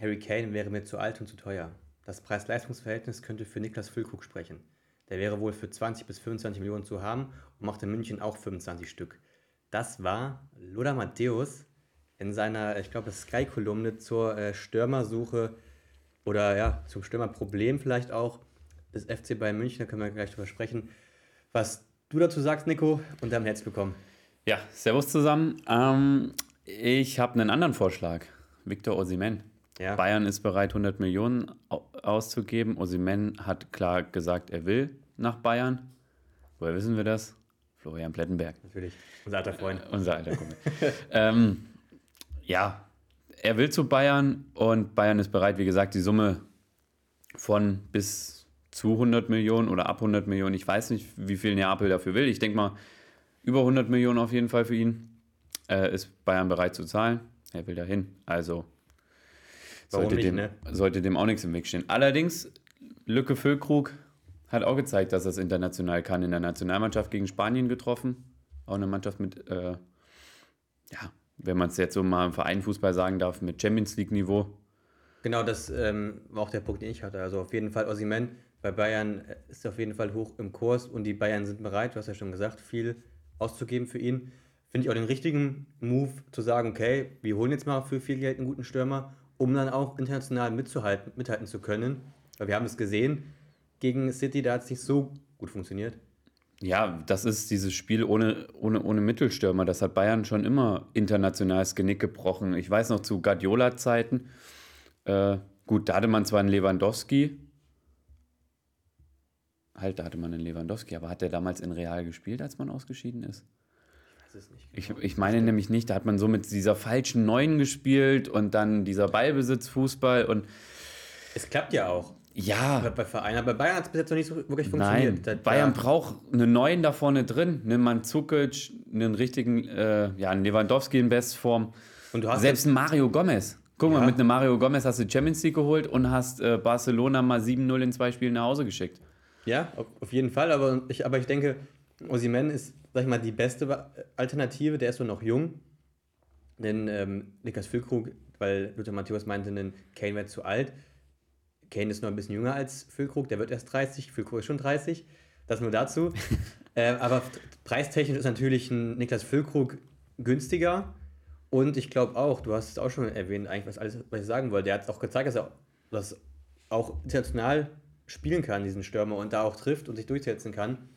Harry Kane wäre mir zu alt und zu teuer. Das Preis-Leistungs-Verhältnis könnte für Niklas Füllkrug sprechen. Der wäre wohl für 20 bis 25 Millionen zu haben und macht in München auch 25 Stück. Das war Lothar Matthäus in seiner, ich glaube, Sky-Kolumne zur äh, Stürmersuche oder ja, zum Stürmerproblem vielleicht auch des FC Bayern München. Da können wir gleich drüber sprechen. Was du dazu sagst, Nico, und dann herzlich willkommen. Ja, servus zusammen. Ähm, ich habe einen anderen Vorschlag. Victor Osimen. Ja. Bayern ist bereit, 100 Millionen auszugeben. Osimen hat klar gesagt, er will nach Bayern. Woher wissen wir das? Florian Plettenberg. Natürlich, unser alter Freund. Äh, unser alter Freund. ähm, ja, er will zu Bayern und Bayern ist bereit, wie gesagt, die Summe von bis zu 100 Millionen oder ab 100 Millionen. Ich weiß nicht, wie viel Neapel dafür will. Ich denke mal, über 100 Millionen auf jeden Fall für ihn äh, ist Bayern bereit zu zahlen. Er will dahin. Also sollte, nicht, dem, ne? sollte dem auch nichts im Weg stehen. Allerdings, Lücke Füllkrug hat auch gezeigt, dass er es international kann. In der Nationalmannschaft gegen Spanien getroffen. Auch eine Mannschaft mit, äh, ja, wenn man es jetzt so mal im Vereinfußball sagen darf, mit Champions League-Niveau. Genau, das ähm, war auch der Punkt, den ich hatte. Also auf jeden Fall Ossiman bei Bayern äh, ist auf jeden Fall hoch im Kurs und die Bayern sind bereit, du hast ja schon gesagt, viel auszugeben für ihn. Finde ich auch den richtigen Move zu sagen, okay, wir holen jetzt mal für viel Geld einen guten Stürmer, um dann auch international mitzuhalten, mithalten zu können. Weil wir haben es gesehen, gegen City, da hat es nicht so gut funktioniert. Ja, das ist dieses Spiel ohne, ohne, ohne Mittelstürmer. Das hat Bayern schon immer international das Genick gebrochen. Ich weiß noch zu Guardiola-Zeiten. Äh, gut, da hatte man zwar einen Lewandowski. Halt, da hatte man einen Lewandowski, aber hat der damals in Real gespielt, als man ausgeschieden ist? Es nicht. Genau. Ich, ich meine nämlich nicht, da hat man so mit dieser falschen Neun gespielt und dann dieser Ballbesitzfußball und. Es klappt ja auch. Ja. Bei Vereinen, aber bei Bayern hat es bis jetzt noch nicht so wirklich funktioniert. Nein, Bayern ja. braucht einen neuen da vorne drin, einen Mandzukic, einen richtigen, äh, ja, einen Lewandowski in Bestform. Und du hast Selbst einen Mario Gomez. Guck ja. mal, mit einem Mario Gomez hast du Champions League geholt und hast äh, Barcelona mal 7-0 in zwei Spielen nach Hause geschickt. Ja, auf jeden Fall, aber ich, aber ich denke, Osimen ist, sag ich mal, die beste Alternative, der ist so noch jung. Denn ähm, Niklas Füllkrug, weil Luther Matthäus meinte, denn Kane wäre zu alt. Kane ist noch ein bisschen jünger als Füllkrug, der wird erst 30, Füllkrug ist schon 30. Das nur dazu. äh, aber preistechnisch ist natürlich ein Niklas Füllkrug günstiger. Und ich glaube auch, du hast es auch schon erwähnt, eigentlich, was alles, was ich sagen wollte. Der hat auch gezeigt, dass er das auch international spielen kann, diesen Stürmer, und da auch trifft und sich durchsetzen kann.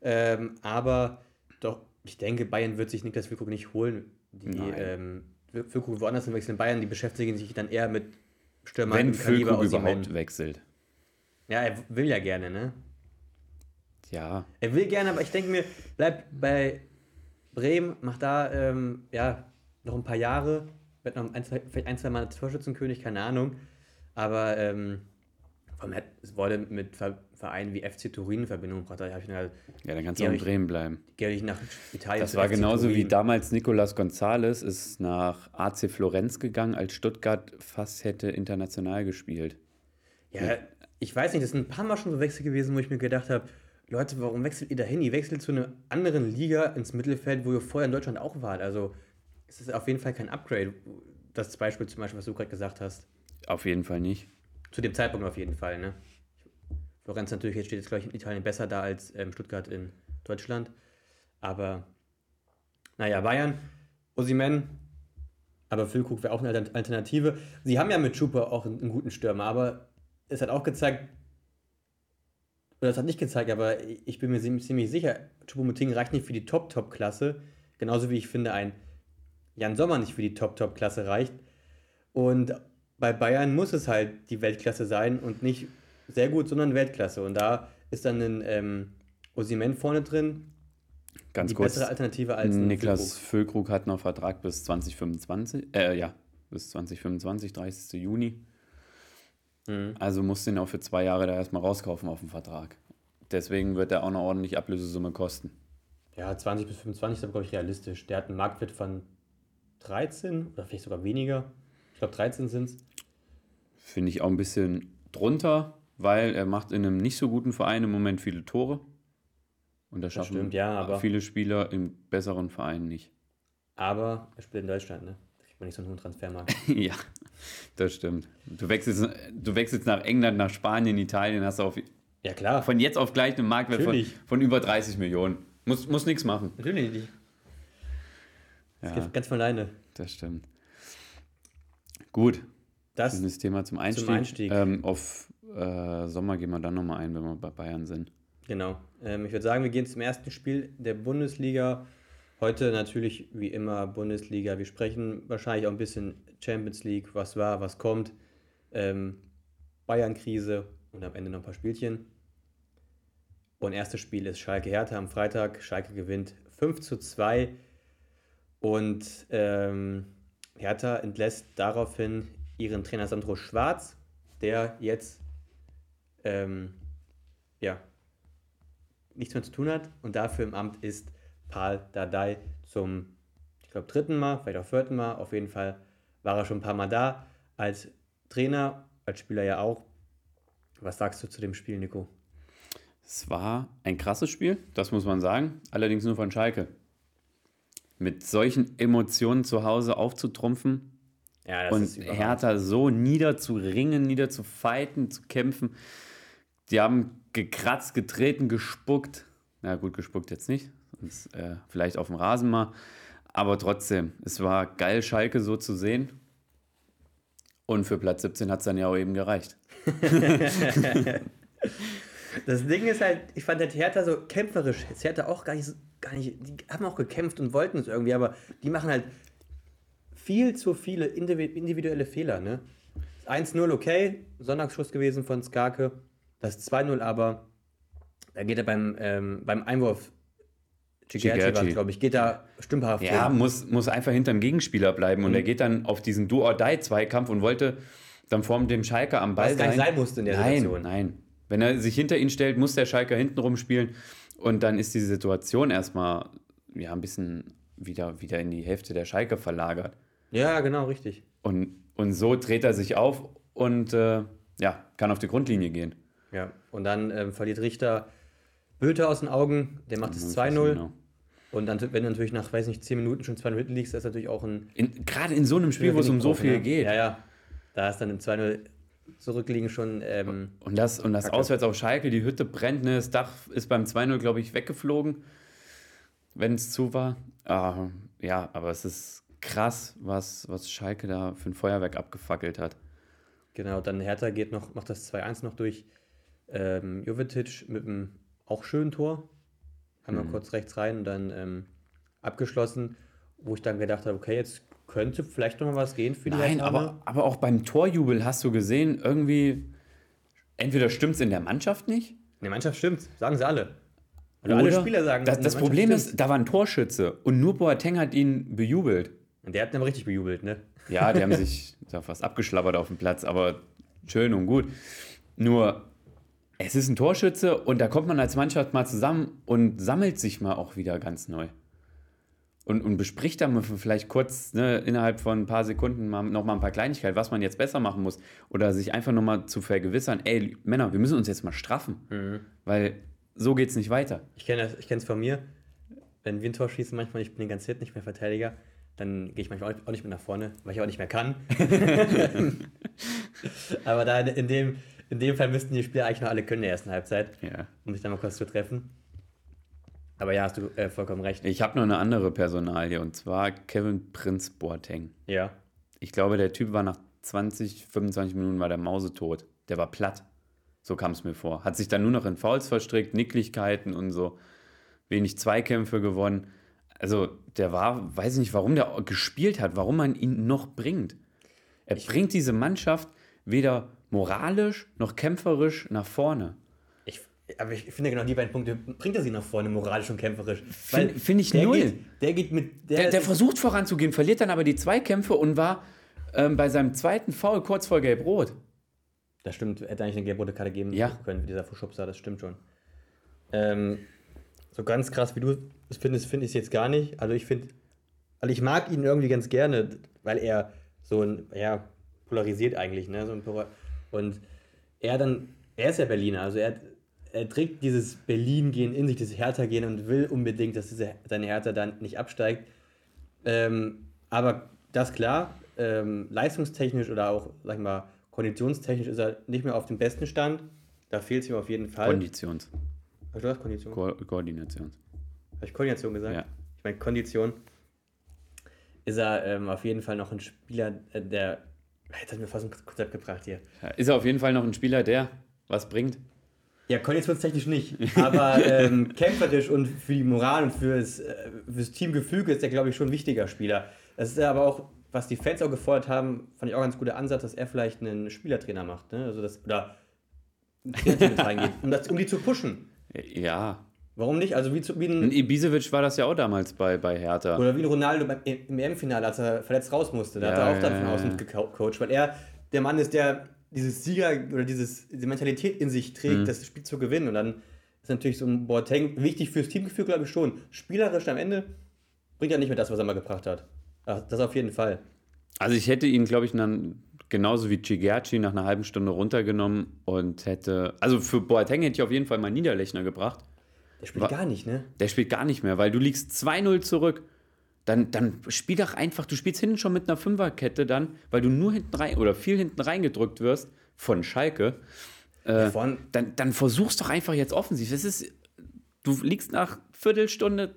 Ähm, aber doch, ich denke, Bayern wird sich Niklas Füllkrug nicht holen. Die ähm, Füllkrug woanders hinwechseln. Bayern, die beschäftigen sich dann eher mit Stürmer Wenn Füllkrug überhaupt wechselt. Ja, er will ja gerne, ne? Ja. Er will gerne, aber ich denke mir, bleib bei Bremen, mach da ähm, ja, noch ein paar Jahre, wird noch ein, zwei, vielleicht ein, zwei Mal Torschützenkönig, keine Ahnung. Aber ähm, es wurde mit Vereinen wie FC Turin in Verbindung gebracht. Da ich halt, ja, dann kannst du auch in Bremen bleiben. Gehe ich nach Italien. Das war genauso Turin. wie damals Nicolas González ist nach AC Florenz gegangen, als Stuttgart fast hätte international gespielt. Ja, Mit ich weiß nicht, das sind ein paar Mal schon so Wechsel gewesen, wo ich mir gedacht habe, Leute, warum wechselt ihr dahin? Ihr wechselt zu einer anderen Liga ins Mittelfeld, wo ihr vorher in Deutschland auch wart. Also es ist auf jeden Fall kein Upgrade. Das Beispiel zum Beispiel, was du gerade gesagt hast. Auf jeden Fall nicht. Zu dem Zeitpunkt auf jeden Fall, ne? Florenz natürlich steht jetzt, glaube ich, in Italien besser da als ähm, Stuttgart in Deutschland. Aber naja, Bayern, Osimen, aber Füllkrug wäre auch eine Alternative. Sie haben ja mit Schuper auch einen, einen, guten Stürmer, aber es hat auch gezeigt, oder es hat nicht gezeigt, aber ich bin mir ziemlich sicher, Choupo-Moting reicht nicht für die Top-Top-Klasse, genauso wie ich finde, ein Jan Sommer nicht für die Top-Top-Klasse reicht. Und bei Bayern muss es halt die Weltklasse sein und nicht sehr gut, sondern Weltklasse. Und da ist dann ein ähm, Osimen vorne drin. Ganz die kurz, bessere Alternative als Niklas Füllkrug. Füllkrug hat noch Vertrag bis 2025, äh, ja, bis 2025, 30. Juni. Mhm. Also muss den auch für zwei Jahre da erstmal rauskaufen auf dem Vertrag. Deswegen wird er auch eine ordentliche Ablösesumme kosten. Ja, 20 bis 25 ist aber, glaube ich, realistisch. Der hat einen Marktwert von 13 oder vielleicht sogar weniger. Ich glaube, 13 sind es. Finde ich auch ein bisschen drunter, weil er macht in einem nicht so guten Verein im Moment viele Tore. Und das schaffen stimmt, ja, viele Spieler im besseren Verein nicht. Aber er spielt in Deutschland, ne? Da kriegt man nicht so einen hohen Transfermarkt. ja, Das stimmt. Du wechselst, du wechselst nach England, nach Spanien, Italien, hast du auf, Ja, klar. von jetzt auf gleich einen Marktwert von, von über 30 Millionen. Muss, muss nichts machen. Natürlich nicht. Das Ja, geht ganz von alleine. das stimmt. Gut, Das, das Thema zum Einstieg. Einstieg. Ähm, auf äh, Sommer gehen wir dann nochmal ein, wenn wir bei Bayern sind. genau. Ähm, ich würde sagen, wir gehen zum ersten Spiel der Bundesliga. Heute natürlich wie immer Bundesliga. Wir sprechen wahrscheinlich auch ein bisschen Champions League, was war, was kommt. Ähm, Bayern-Krise und am Ende noch ein paar Spielchen. Und erstes Spiel ist Schalke Hertha am Freitag. Schalke gewinnt 5 zu 2. Und ähm, Hertha entlässt daraufhin ihren Trainer Sandro Schwarz, der jetzt ähm, ja, nichts mehr zu tun hat und dafür im Amt ist Paul Dardai zum, ich glaube, dritten Mal, vielleicht auch vierten Mal. Auf jeden Fall war er schon ein paar Mal da als Trainer, als Spieler ja auch. Was sagst du zu dem Spiel, Nico? Es war ein krasses Spiel, das muss man sagen. Allerdings nur von Schalke. Mit solchen Emotionen zu Hause aufzutrumpfen Ja, und Hertha so niederzuringen, niederzufighten, zu kämpfen. Die haben gekratzt, getreten, gespuckt. Na gut, gespuckt jetzt nicht. Sonst, äh, vielleicht auf dem Rasen mal. Aber trotzdem, es war geil, Schalke so zu sehen. Und für Platz 17 hat es dann ja auch eben gereicht. Das Ding ist halt, ich fand halt Hertha so kämpferisch. Jetzt Hertha auch gar nicht, gar nicht, die haben auch gekämpft und wollten es irgendwie, aber die machen halt viel zu viele indivi- individuelle Fehler, ne? Das 1-0 okay, Sonntagsschuss gewesen von Skarke. Das 2-0 aber, da geht er beim, ähm, beim Einwurf, Gigerci. glaube ich, geht da stümperhaft Ja, hin. muss, muss einfach hinterm Gegenspieler bleiben. Mhm. Und er geht dann auf diesen Do-or-Die-Zweikampf und wollte dann vor dem Schalker am Ball Was gar nicht sein. sein musste in der nein, Situation. Nein, Wenn er sich hinter ihn stellt, muss der Schalker hinten rumspielen. Und dann ist die Situation erstmal ja, ein bisschen wieder, wieder in die Hälfte der Schalke verlagert. Ja, genau, richtig. Und, und so dreht er sich auf und äh, ja, kann auf die Grundlinie gehen. Ja, und dann ähm, verliert Richter Bülter aus den Augen, der macht es 2-0. Genau. Und dann, wenn du natürlich nach, weiß nicht, 10 Minuten schon 2-0 hinten liegst, ist das natürlich auch ein In, Gerade in so einem Spiel, wo es um so viel ne? geht. Ja, ja. Da ist dann im 2-0 zurückliegen schon. Ähm, Und das, und das Kacke. auswärts auf Schalke, die Hütte brennt, ne? das Dach ist beim 2-0, glaube ich, weggeflogen, wenn es zu war. Ah, ja, aber es ist krass, was, was Schalke da für ein Feuerwerk abgefackelt hat. genau, dann Hertha geht noch, macht das 2-1 noch durch. Ähm, Jovetic mit einem auch schönen Tor. Haben wir kurz rechts rein und dann ähm, abgeschlossen, wo ich dann gedacht habe, okay, jetzt könnte vielleicht noch mal was gehen für die Nein, aber, aber auch beim Torjubel hast du gesehen, irgendwie, entweder stimmt es in der Mannschaft nicht, In der Mannschaft stimmt, sagen sie alle. Also alle oder Spieler sagen das, das Problem stimmt's. ist, da war ein Torschütze und nur Boateng hat ihn bejubelt. Und der hat dann richtig bejubelt, ne? Ja, die haben sich da fast abgeschlabbert auf dem Platz, aber schön und gut. Nur, es ist ein Torschütze und da kommt man als Mannschaft mal zusammen und sammelt sich mal auch wieder ganz neu. Und, und bespricht dann vielleicht kurz ne, innerhalb von ein paar Sekunden mal, noch mal ein paar Kleinigkeiten, was man jetzt besser machen muss. Oder sich einfach noch mal zu vergewissern, ey, Männer, wir müssen uns jetzt mal straffen. Weil so geht es nicht weiter. Ich kenne es von mir. Wenn wir ein Tor schießen, manchmal, ich bin den ganzen Hit nicht mehr Verteidiger, dann gehe ich manchmal auch nicht mehr nach vorne, weil ich auch nicht mehr kann. Aber da in dem, in dem Fall müssten die Spieler eigentlich noch alle können in der ersten Halbzeit, Ja. um sich dann mal kurz zu treffen. Aber ja, hast du äh, vollkommen recht. Ich habe noch eine andere Personalie und zwar Kevin Prinz Boateng. Ja. Ich glaube, der Typ war nach 20, 25 Minuten war der mausetot. Der war platt. So kam es mir vor. Hat sich dann nur noch in Fouls verstrickt, Nicklichkeiten und so. Wenig Zweikämpfe gewonnen. Also der war, weiß ich nicht, warum der gespielt hat, warum man ihn noch bringt. Er bringt diese Mannschaft weder moralisch noch kämpferisch nach vorne. Ich, aber ich finde genau die beiden Punkte bringt er sie nach vorne, moralisch und kämpferisch. Find- find ich der null. Geht, der geht mit. Der, der versucht voranzugehen, verliert dann aber die Zweikämpfe und war ähm, bei seinem zweiten Foul kurz vor Gelb-Rot. Das stimmt, hätte eigentlich eine gelb-rote Karte geben Ja. können dieser Verschubser, das stimmt schon. Ähm, so ganz krass, wie du es findest, finde ich es jetzt gar nicht. Also ich finde, also ich mag ihn irgendwie ganz gerne, weil er so ein, ja, polarisiert eigentlich, ne? So ein und er dann, er ist ja Berliner, also er, er trägt dieses Berlin-Gehen in sich, dieses Hertha-Gehen und will unbedingt, dass diese, seine Hertha dann nicht absteigt. Ähm, aber das klar, ähm, leistungstechnisch oder auch, sag ich mal, konditionstechnisch ist er nicht mehr auf dem besten Stand. Da fehlt es ihm auf jeden Fall. Konditions. Hast du das Kondition? Ko Koordinations. Habe ich Koordination gesagt? Ja. Ich meine, Kondition ist er ähm, auf jeden Fall noch ein Spieler, äh, der. Jetzt hat mir fast ein Konzept gebracht hier. Ja, Ist er auf jeden Fall noch ein Spieler, der was bringt? Ja, konditionstechnisch nicht. Aber ähm, kämpferisch und für die Moral und fürs, äh, fürs Teamgefüge ist er, glaube ich, schon ein wichtiger Spieler. Das ist aber auch, was die Fans auch gefordert haben, fand ich auch ein ganz guter Ansatz, dass er vielleicht einen Spielertrainer macht. Ne? Also das, oder ein Trainerteam mit reingeht, um, das, um die zu pushen. Ja. Warum nicht? Also wie, zu, wie ein, Ibisevic war das ja auch damals bei, bei Hertha. oder wie ein Ronaldo beim, im EM-Finale, als er verletzt raus musste. Da hat Ja, er auch dann ja, von außen ja. gecoacht, weil er der Mann ist, der dieses Sieger oder dieses, diese Mentalität in sich trägt, Mhm. das Spiel zu gewinnen. Und dann ist natürlich so ein Boateng wichtig fürs Teamgefühl, glaube ich schon. Spielerisch am Ende bringt er nicht mehr das, was er mal gebracht hat. Ach, Das auf jeden Fall. Also ich hätte ihn, glaube ich, dann genauso wie Cigerci nach einer halben Stunde runtergenommen und hätte. Also für Boateng hätte ich auf jeden Fall mal Niederlechner gebracht. Der spielt Wa- gar nicht, ne? Der spielt gar nicht mehr, weil du liegst 2-0 zurück. Dann, dann spiel doch einfach, du spielst hinten schon mit einer Fünferkette dann, weil du nur hinten rein oder viel hinten reingedrückt wirst von Schalke. Äh, dann, dann versuch's doch einfach jetzt offensiv. Es ist, du liegst nach Viertelstunde,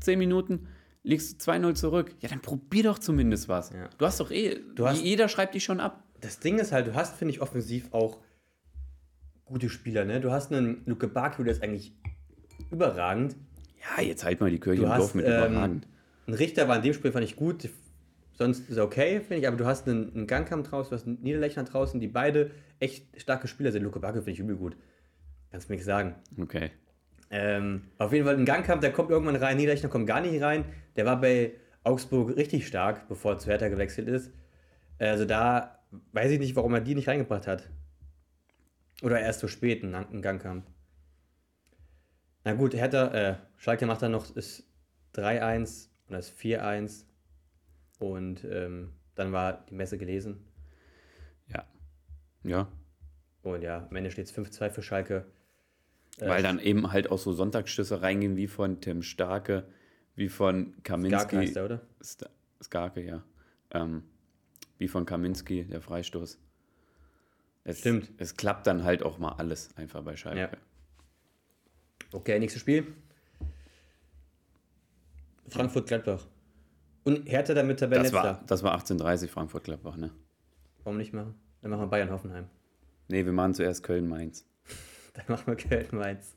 10 Minuten, liegst du 2-0 zurück. Ja, dann probier doch zumindest was. Ja. Du hast doch eh, Du hast- jeder schreibt dich schon ab. das Ding ist halt, du hast, finde ich, offensiv auch gute Spieler, ne? Du hast einen Luke Bakio, der ist eigentlich überragend. Ja, jetzt halt mal die Kirche Du im hast Dorf mit ähm, überragend. ein Richter war in dem Spiel fand ich gut. Sonst ist er okay, finde ich. Aber du hast einen, einen Gangkamp draußen, du hast einen Niederlechner draußen, die beide echt starke Spieler sind. Luke Bakio finde ich übel gut. Kannst du mir nichts sagen. Okay. Ähm, auf jeden Fall ein Gangkamp, der kommt irgendwann rein. Niederlechner kommt gar nicht rein. Der war bei Augsburg richtig stark, bevor er zu Hertha gewechselt ist. Also da weiß ich nicht, warum er die nicht reingebracht hat. Oder erst so spät, ein, ein Gangkamp. Na gut, Hertha, äh, Schalke macht dann noch das 3-1 und das 4-1. Und ähm, dann war die Messe gelesen. Ja. Ja. Und ja, am Ende steht es 5-2 für Schalke. Äh, Weil dann eben halt auch so Sonntagsschüsse reingehen, wie von Tim Starke, wie von Kaminski. heißt er, oder? Sta- Skarke, ja. Ähm, wie von Kaminski, der Freistoß. Es, Stimmt. Es klappt dann halt auch mal alles einfach bei Schalke. Ja. Okay, nächstes Spiel. Frankfurt-Gladbach. Und Hertha damit Das, Tabellenletzter. war, das war 1830 Frankfurt-Gladbach, ne? Warum nicht machen? Dann machen wir Bayern-Hoffenheim. Nee, wir machen zuerst Köln-Mainz. Dann machen wir Köln-Mainz.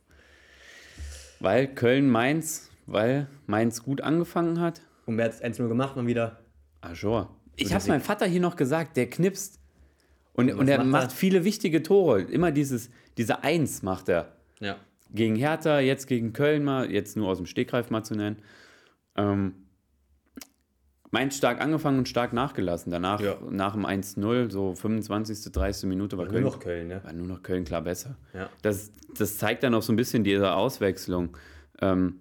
Weil Köln-Mainz, weil Mainz gut angefangen hat. Und wer hat es 1-0 gemacht? Mal wieder. Ah, sure. Ich hab's Sieg. meinem Vater hier noch gesagt, der knipst. Und, was und er macht macht viele wichtige Tore. Immer dieses, diese Eins macht er. Ja. Gegen Hertha, jetzt gegen Köln mal, jetzt nur aus dem Stegreif mal zu nennen. Ähm, Mainz stark angefangen und stark nachgelassen. Danach, Ja. nach dem 1-0, so 25., 30. Minute war Nur Köln, noch Köln, ne? war nur noch Köln klar besser. Ja. Das, das zeigt dann auch so ein bisschen diese Auswechslung. Ähm,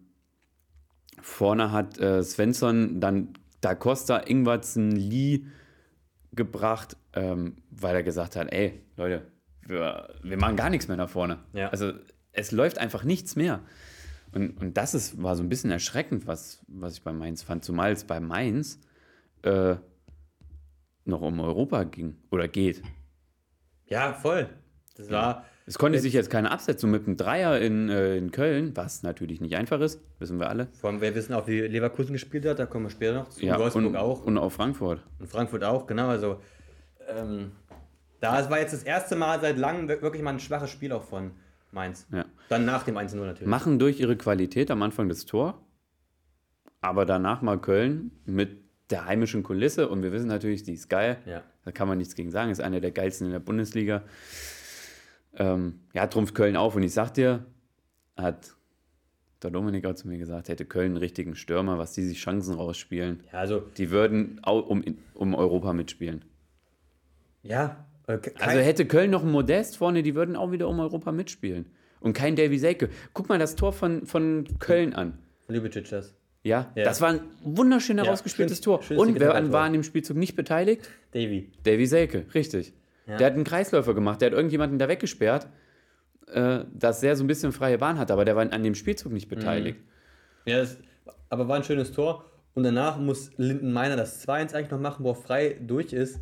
vorne hat äh, Svensson dann Da Costa, Ingwertsen, Lee gebracht, ähm, weil er gesagt hat, ey, Leute, wir, wir machen gar nichts mehr nach vorne. Ja. Also es läuft einfach nichts mehr. Und, und das ist, war so ein bisschen erschreckend, was, was ich bei Mainz fand, zumal es bei Mainz äh, noch um Europa ging oder geht. Ja, voll. Das war. Es konnte sich jetzt keine Absetzung mit einem Dreier in, äh, in Köln, was natürlich nicht einfach ist, wissen wir alle. Vor allem, wir wissen auch, wie Leverkusen gespielt hat, da kommen wir später noch zu. Ja, Wolfsburg und, auch. Und auch Frankfurt. Und Frankfurt auch, genau. Also, ähm, da war jetzt das erste Mal seit langem wir- wirklich mal ein schwaches Spiel auch von Mainz. Ja. Dann nach dem 1-0 natürlich. Machen durch ihre Qualität am Anfang das Tor, aber danach mal Köln mit der heimischen Kulisse und wir wissen natürlich, die ist geil. Ja. Da kann man nichts gegen sagen. Ist eine der geilsten in der Bundesliga. Ähm, ja, trumpft Köln auf. Und ich sag dir, hat der Dominik auch zu mir gesagt, hätte Köln einen richtigen Stürmer, was die sich Chancen rausspielen. Ja, also, Die würden auch um, um Europa mitspielen. ja. Ke- kein- Also hätte Köln noch einen Modest vorne, die würden auch wieder um Europa mitspielen. Und kein Davy Selke. Guck mal das Tor von, von Köln an. Ljubicic das. Ja, Ja. das war ein wunderschön herausgespieltes schönst- Tor. Und wer Tor. war an dem Spielzug nicht beteiligt? Davy. Davy Selke, richtig. Ja. Der hat einen Kreisläufer gemacht, der hat irgendjemanden da weggesperrt, äh, dass der so ein bisschen freie Bahn hat, aber der war an dem Spielzug nicht beteiligt. Ja, das, aber war ein schönes Tor. Und danach muss Linden Meiner das 2-1 eigentlich noch machen, wo er frei durch ist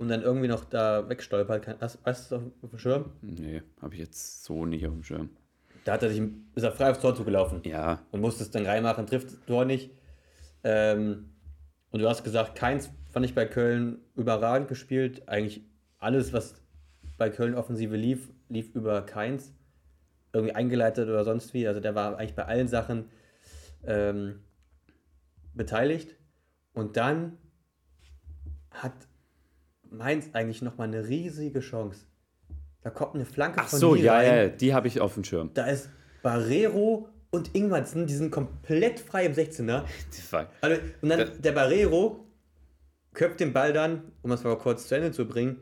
und dann irgendwie noch da wegstolpert. Kann- Hast, hast du das auf dem Schirm? Nee, habe ich jetzt so nicht auf dem Schirm. Da hat er sich, ist er frei aufs Tor zugelaufen Ja, und musste es dann reinmachen, trifft das Tor nicht. Ähm, und du hast gesagt, keins fand ich bei Köln überragend gespielt. Eigentlich alles, was bei Köln Offensive lief, lief über keins. Irgendwie eingeleitet oder sonst wie. Also der war eigentlich bei allen Sachen ähm, beteiligt. Und dann hat Mainz eigentlich nochmal eine riesige Chance. Da kommt eine Flanke ach von so, ja, rein. ja, die habe ich auf dem Schirm. Da ist Barrero und Ingwertsen, die sind komplett frei im 16er. Die Fuck. Also, und dann Das- der Barrero köpft den Ball dann, um es mal kurz zu Ende zu bringen,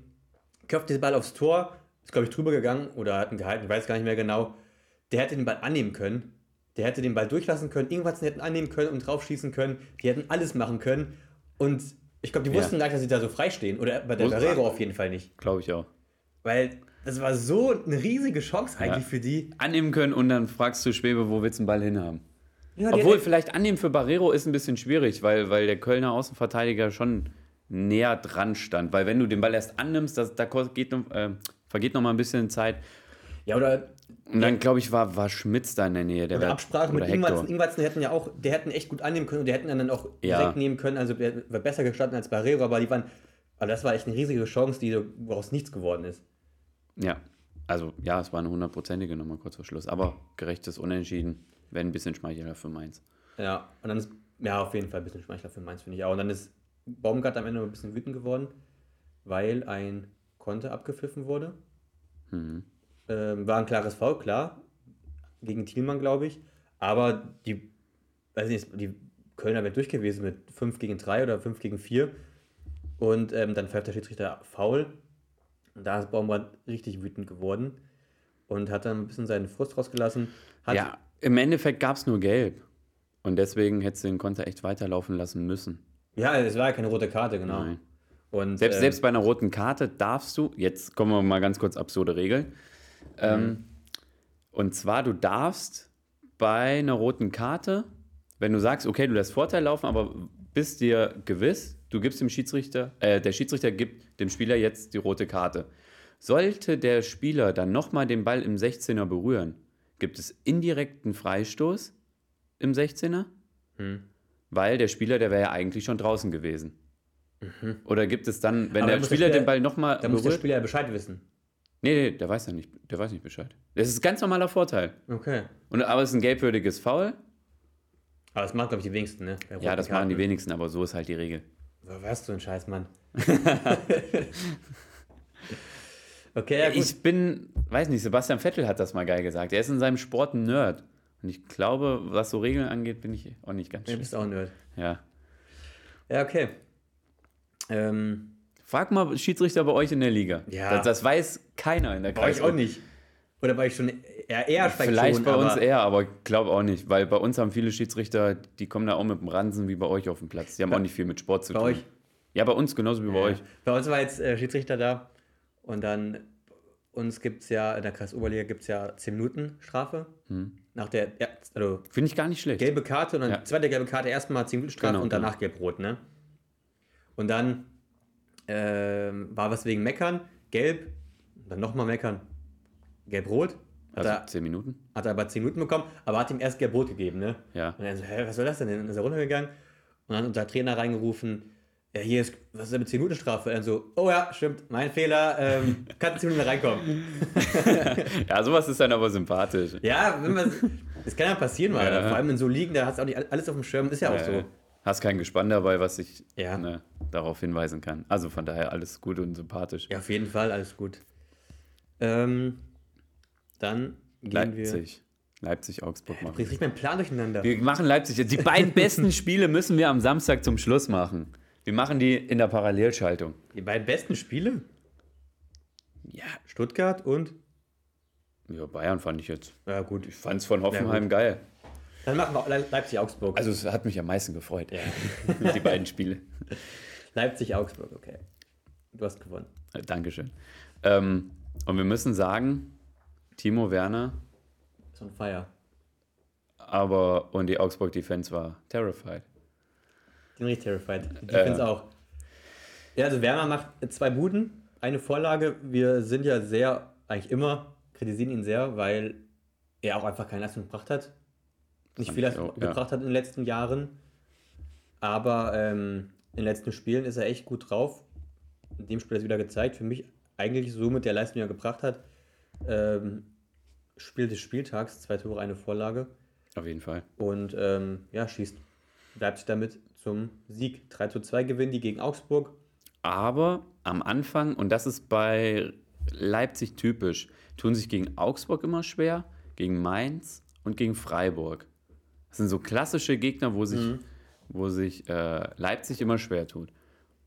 köpft den Ball aufs Tor, ist glaube ich drüber gegangen oder hat ihn gehalten, ich weiß gar nicht mehr genau. Der hätte den Ball annehmen können. Der hätte den Ball durchlassen können, Ingwertsen hätten annehmen können und draufschießen können. Die hätten alles machen können. Und ich glaube, die Ja. wussten gar nicht, dass sie da so frei stehen. Oder bei der Barrero auf jeden Fall nicht. Glaube ich auch. Weil das war so eine riesige Chance eigentlich Ja. für die. Annehmen können und dann fragst du Schwebe, wo willst du den Ball hinhaben? Ja, die Obwohl, hätten- vielleicht annehmen für Barrero ist ein bisschen schwierig, weil, weil der Kölner Außenverteidiger schon näher dran stand. Weil wenn du den Ball erst annimmst, das, da geht äh, vergeht noch mal ein bisschen Zeit. ja, oder Und dann, glaube ich, war, war Schmitz da in der Nähe. Der Oder wär- Absprache mit oder. Hector. Ingwertsen hätten ja auch, der hätten echt gut annehmen können und der hätten dann auch Ja. direkt nehmen können. Also der war besser gestanden als Barrero, aber die waren, aber das war echt eine riesige Chance, die woraus nichts geworden ist. Ja, also ja, es war eine hundertprozentige nochmal kurz vor Schluss. Aber gerechtes Unentschieden, wenn ein bisschen Schmeichler für Mainz. Ja, und dann ist, ja, auf jeden Fall ein bisschen Schmeichler für Mainz, finde ich auch. Und dann ist Baumgart am Ende ein bisschen wütend geworden, weil ein Konter abgepfiffen wurde. Mhm. Ähm, war ein klares Foul, klar, gegen Thielmann, glaube ich. Aber die, weiß nicht, die Kölner wären durch gewesen mit 5 gegen 3 oder 5 gegen 4. Und ähm, dann pfeift der Schiedsrichter faul. Und da ist Baumgart richtig wütend geworden und hat dann ein bisschen seinen Frust rausgelassen. Ja, im Endeffekt gab es nur Gelb. Und deswegen hättest du den Konter echt weiterlaufen lassen müssen. ja, es war ja keine rote Karte, genau. Nein. Und, Selbst, ähm, selbst bei einer roten Karte darfst du, jetzt kommen wir mal ganz kurz absurde Regeln. Ähm, und zwar, du darfst bei einer roten Karte, wenn du sagst, okay, du lässt Vorteil laufen, aber bist dir gewiss, du gibst dem Schiedsrichter, äh, der Schiedsrichter gibt dem Spieler jetzt die rote Karte. Sollte der Spieler dann nochmal den Ball im 16er berühren, gibt es indirekten Freistoß im 16er, Hm. weil der Spieler, der wäre ja eigentlich schon draußen gewesen. Oder gibt es dann, wenn Mhm. Aber der der Spieler Spieler- den Ball nochmal Da muss der berührt? Spieler ja Bescheid wissen. Nee, nee, der weiß ja nicht, der weiß nicht Bescheid. Das ist ein ganz normaler Vorteil. Okay. Und, aber es ist ein gelbwürdiges Foul. Aber das machen, glaube ich, die wenigsten, ne? Ja, das machen die wenigsten, aber so ist halt die Regel. Was hast du ein Scheiß, Mann? okay, ja. Ich bin, weiß nicht, Sebastian Vettel hat das mal geil gesagt. Er ist in seinem Sport ein Nerd. Und ich glaube, was so Regeln angeht, bin ich auch nicht ganz du bist auch ein Nerd. Ja. Ja, okay. Ähm, Frag mal Schiedsrichter bei euch in der Liga. Ja. Das, das weiß keiner in der bei euch auch nicht. Oder bei euch schon eher, eher vielleicht Vielleicht schon, bei aber uns eher, aber ich glaube auch nicht, weil bei uns haben viele Schiedsrichter, die kommen da auch mit dem Ransen wie bei euch auf dem Platz. Die haben auch nicht viel mit Sport zu Bei tun. euch? Ja, bei uns genauso wie bei Ja. euch. Bei uns war jetzt äh, Schiedsrichter da und dann uns gibt es ja, in der Kreisoberliga gibt es ja 10 Minuten Strafe. Nach der, ja, also Finde ich gar nicht schlecht. gelbe Karte und dann Ja. zweite gelbe Karte erstmal 10 Minuten Strafe Genau, und danach gelb-rot, ne? Und dann ähm, war was wegen Meckern, gelb, dann nochmal meckern, gelb-rot. Hat, Also er, zehn Minuten? hat er aber 10 Minuten bekommen, aber hat ihm erst gelb-rot gegeben, ne? Ja. Und er so, hä, was soll das denn? Dann ist er runtergegangen und dann hat unser Trainer reingerufen, ja, hier ist, was ist denn mit 10 Minuten Strafe? Und dann so, oh ja, stimmt, mein Fehler, ähm, kann 10 Minuten reinkommen. Ja, sowas ist dann aber sympathisch. Ja, wenn man, das kann ja passieren mal, Ja. vor allem in so Ligen, da hast du auch nicht alles auf dem Schirm, ist ja auch Äh, so. Hast kein Gespann dabei, was ich Ja. ne, darauf hinweisen kann. Also von daher alles gut und sympathisch. Ja, auf jeden Fall, alles gut. Ähm, dann gehen wir. Leipzig. Leipzig, Augsburg machen. bringst nicht meinen Plan durcheinander. Wir machen Leipzig. Die beiden besten Spiele müssen wir am Samstag zum Schluss machen. Wir machen die in der Parallelschaltung. Die beiden besten Spiele? Ja, Stuttgart und. ja Bayern fand ich jetzt. Ja, gut. Ich fand es von Hoffenheim geil. Dann machen wir Le- Leipzig-Augsburg. Also es hat mich am meisten gefreut. Ja. die beiden Spiele. Leipzig-Augsburg, okay. Du hast gewonnen. Äh, Dankeschön. Ähm, und wir müssen sagen, Timo Werner, So ein Feier. aber und die Augsburg Defense war terrified. Den richtig terrified. Die Defense Äh. auch. Ja, also Werner macht zwei Buden, eine Vorlage. Wir sind ja sehr, eigentlich immer, kritisieren ihn sehr, weil er auch einfach keine Leistung gebracht hat. Nicht viel auch, ja. gebracht hat in den letzten Jahren. Aber ähm, in den letzten Spielen ist er echt gut drauf. In dem Spiel hat er es wieder gezeigt. Für mich eigentlich so mit der Leistung, die er gebracht hat. Ähm, Spiel des Spieltags, zwei Tore, eine Vorlage. Auf jeden Fall. Und ähm, ja, schießt Leipzig damit zum Sieg. 3 zu 2 gewinnen die gegen Augsburg. Aber am Anfang, und das ist bei Leipzig typisch, tun sich gegen Augsburg immer schwer, gegen Mainz und gegen Freiburg. Das sind so klassische Gegner, wo sich, wo sich äh, Leipzig immer schwer tut.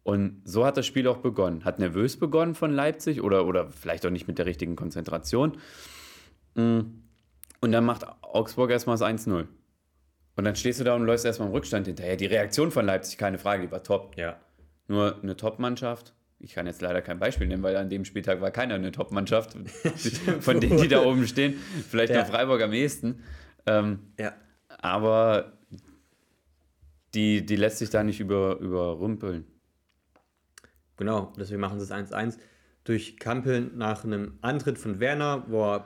Und so hat das Spiel auch begonnen. Hat nervös begonnen von Leipzig oder, oder vielleicht auch nicht mit der richtigen Konzentration. Mm. Und dann macht Augsburg erstmal das 1-0. Und dann stehst du da und läufst erstmal im Rückstand hinterher. Die Reaktion von Leipzig, keine Frage, die war top. Ja. Nur eine Top-Mannschaft. Ich kann jetzt leider kein Beispiel nennen, weil an dem Spieltag war keiner eine Top-Mannschaft. Von denen, die da oben stehen. Vielleicht Ja. noch Freiburg am ehesten. Ähm, Ja. Aber die, die lässt sich da nicht über, überrumpeln. Genau, deswegen machen sie es 1-1. Durch Kampel nach einem Antritt von Werner, wo er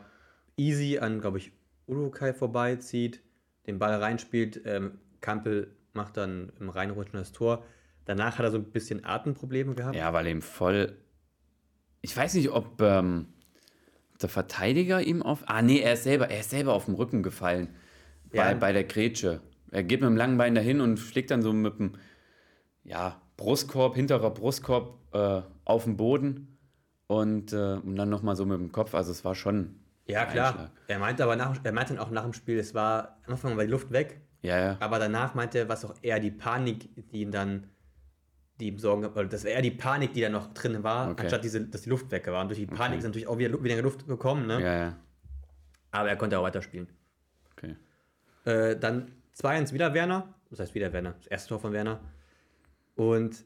easy an, glaube ich, Urukai vorbeizieht, den Ball reinspielt. Ähm, Kampel macht dann im Reinrutschen das Tor. Danach hat er so ein bisschen Atemprobleme gehabt. Ja, weil ihm voll. Ich weiß nicht, ob ähm, der Verteidiger ihm auf. Ah, nee, er ist selber, er ist selber auf dem Rücken gefallen. Bei, Ja. bei der Grätsche. Er geht mit dem langen Bein dahin und schlägt dann so mit dem ja, Brustkorb, hinterer Brustkorb äh, auf den Boden und, äh, und dann nochmal so mit dem Kopf. Also es war schon. Ja, klar. Einschlag. Er meinte aber nach, er meinte dann auch nach dem Spiel, es war am Anfang war die Luft weg, Ja, ja. aber danach meinte er, was auch eher die Panik, die ihn dann, die ihm Sorgen, oder das war eher die Panik, die da noch drin war, Okay. anstatt diese, dass die Luft weg war. Und durch die Panik Okay. ist natürlich auch wieder weniger Luft gekommen, ne? Ja, ja. aber er konnte auch weiterspielen. Äh, dann 2-1 wieder Werner, das heißt wieder Werner, das erste Tor von Werner. Und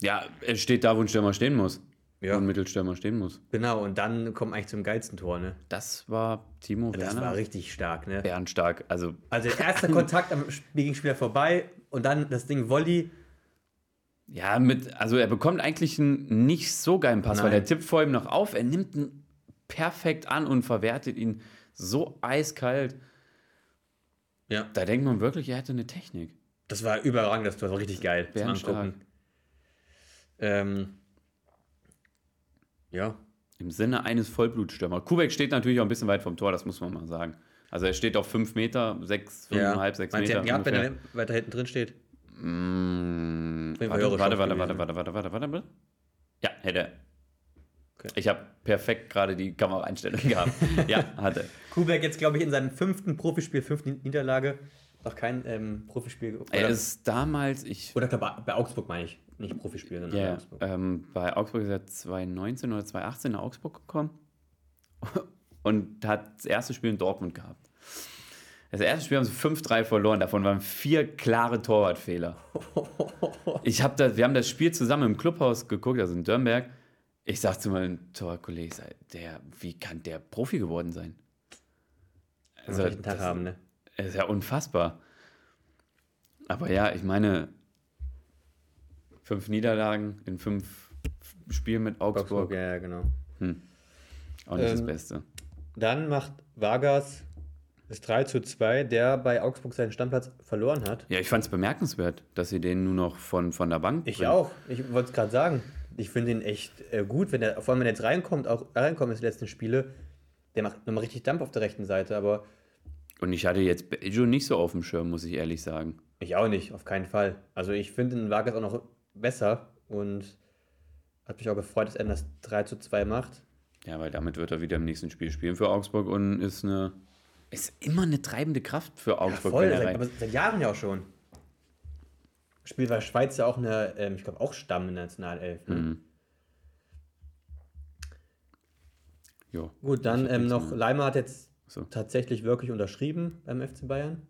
Ja, er steht da, wo ein Stürmer stehen muss. Ja. Wo ein Mittelstürmer stehen muss. genau, und dann kommt eigentlich zum geilsten Tor, ne? Das war Timo Das Werner. war richtig stark, ne? Bärenstark. Also Also erster Kontakt am Gegenspieler vorbei und dann das Ding Volley. Ja, mit, also er bekommt eigentlich einen nicht so geilen Pass, weil Nein. der tippt vor ihm noch auf, er nimmt ihn perfekt an und verwertet ihn so eiskalt. Ja. Da denkt man wirklich, er hätte eine Technik. Das war überragend, das war richtig geil. Bärenstark. angucken. Ähm, ja, Im Sinne eines Vollblutstürmers. Kubek steht natürlich auch ein bisschen weit vom Tor, das muss man mal sagen. Also er steht auf 5 Meter, 6, 5,5, 6 Meint ihr, Meter. gehabt, wenn er weiter hinten drin steht? Mm, Fall warte, warte, warte, warte, warte, warte, warte, warte, warte. Ja, hätte er. Okay. Ich habe perfekt gerade die Kameraeinstellung gehabt. ja, hatte. Kubek jetzt, glaube ich, in seinem fünften Profispiel, fünften Niederlage. Noch kein ähm, Profispiel. Oder, Er ist damals, ich oder glaub, bei Augsburg meine ich. Nicht Profispiel, sondern bei Ja, Augsburg. ähm, bei Augsburg ist er 2019 oder 2018 nach Augsburg gekommen und hat das erste Spiel in Dortmund gehabt. Das erste Spiel haben sie 5-3 verloren, davon waren vier klare Torwartfehler. Ich hab das, wir haben das Spiel zusammen im Clubhaus geguckt, also in Dürnberg. Ich sag zu meinem sag, der, wie kann der Profi geworden sein? Also, einen Tag das- haben, ne? ist ja unfassbar. Aber ja, ich meine, fünf Niederlagen in fünf Spielen mit Augsburg, Augsburg, ja, ja, genau. auch nicht das Ähm, Beste. Dann macht Vargas das 3 zu 2, der bei Augsburg seinen Stammplatz verloren hat. Ja, ich fand es bemerkenswert, dass sie den nur noch von, von der Bank Ich bringen. auch. Ich wollte es gerade sagen. Ich finde ihn echt äh, gut, wenn er, vor allem wenn er jetzt reinkommt, auch reinkommt in die letzten Spiele. Der macht nochmal richtig Dampf auf der rechten Seite, aber Und ich hatte jetzt Belgio nicht so auf dem Schirm, muss ich ehrlich sagen. ich auch nicht, auf keinen Fall. Also ich finde den Vargas auch noch besser und hat mich auch gefreut, dass er das 3 zu 2 macht. Ja, weil damit wird er wieder im nächsten Spiel spielen für Augsburg und ist eine ist immer eine treibende Kraft für Ja, Augsburg. voll, wenn er seit, rein- aber seit Jahren ja auch schon. Spiel war Schweiz ja auch eine, ähm, ich glaube auch Stamm in der Nationalelf. Ne? Mhm. Jo. Gut, dann ähm, noch. Leimer hat jetzt So. tatsächlich wirklich unterschrieben beim FC Bayern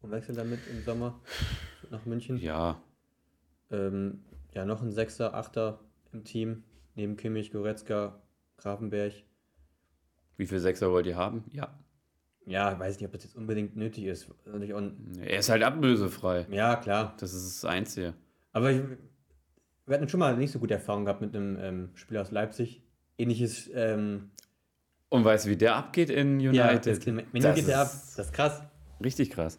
und wechselt damit im Sommer nach München. Ja, Ähm, ja, noch ein Sechser, Achter im Team, neben Kimmich, Goretzka, Grafenberg. wie viel Sechser wollt ihr haben? Ja. Ja, weiß nicht, ob das jetzt unbedingt nötig ist. Auch- Er ist halt ablösefrei. Ja, klar. Das ist das Einzige. Aber ich, wir hatten schon mal nicht so gute Erfahrungen gehabt mit einem ähm, Spieler aus Leipzig. Ähnliches, ähm, Und weißt du, wie der abgeht in United? ja, das, wenn Das geht der ab, ist das ist krass. Richtig krass.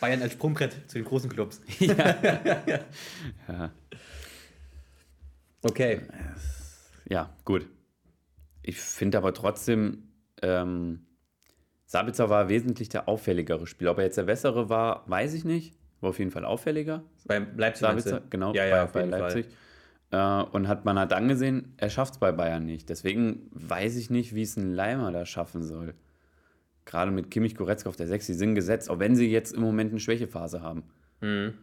Bayern als Sprungbrett zu den großen Clubs. Ja. Okay. Ja, gut. Ich finde aber trotzdem, ähm, Sabitzer war wesentlich der auffälligere Spieler. Ob er jetzt der bessere war, weiß ich nicht. War auf jeden Fall auffälliger. Beim Leipzig Sabitzer, genau, Ja, ja, bei, bei Leipzig. Äh, und hat man halt dann gesehen, er schafft es bei Bayern nicht. Deswegen weiß ich nicht, wie es ein Leimer da schaffen soll. Gerade mit Kimmich Goretzka auf der 6, die sind gesetzt, auch wenn sie jetzt im Moment eine Schwächephase haben. Fall. Mhm.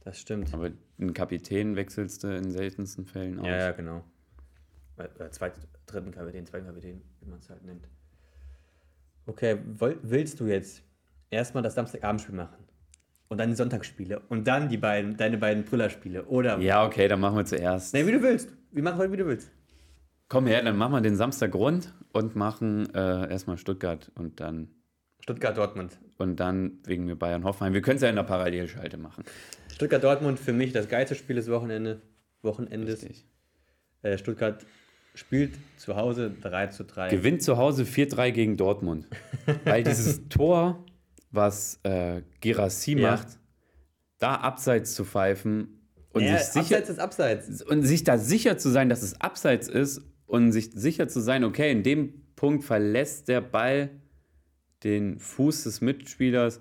Das stimmt. Aber einen Kapitän wechselst du in seltensten Fällen aus. Ja, ja, genau. Oder zweit, dritten Kapitän, zweiten Kapitän, wie man es halt nennt. Okay, willst du jetzt erstmal das Samstagabendspiel machen? Und dann die Sonntagsspiele und dann die beiden, deine beiden Brüllerspiele? Oder? Ja, okay, dann machen wir zuerst. Nee, wie du willst. Wir machen heute, wie du willst. Komm her, dann machen wir den Samstag rund und machen äh, erstmal Stuttgart und dann Stuttgart-Dortmund. und dann wegen mir Bayern Hoffenheim. Wir können es ja in der Parallelschalte machen. Stuttgart-Dortmund für mich das geilste Spiel des Wochenende, Wochenendes. Richtig. Äh, Stuttgart spielt zu Hause 3 zu 3. Gewinnt zu Hause 4-3 gegen Dortmund. Weil dieses Tor, was äh, Gerassi Ja. macht, da abseits zu pfeifen und, ja, sich sicher, abseits ist abseits. und sich da sicher zu sein, dass es abseits ist und sich sicher zu sein, okay, in dem Punkt verlässt der Ball den Fuß des Mitspielers,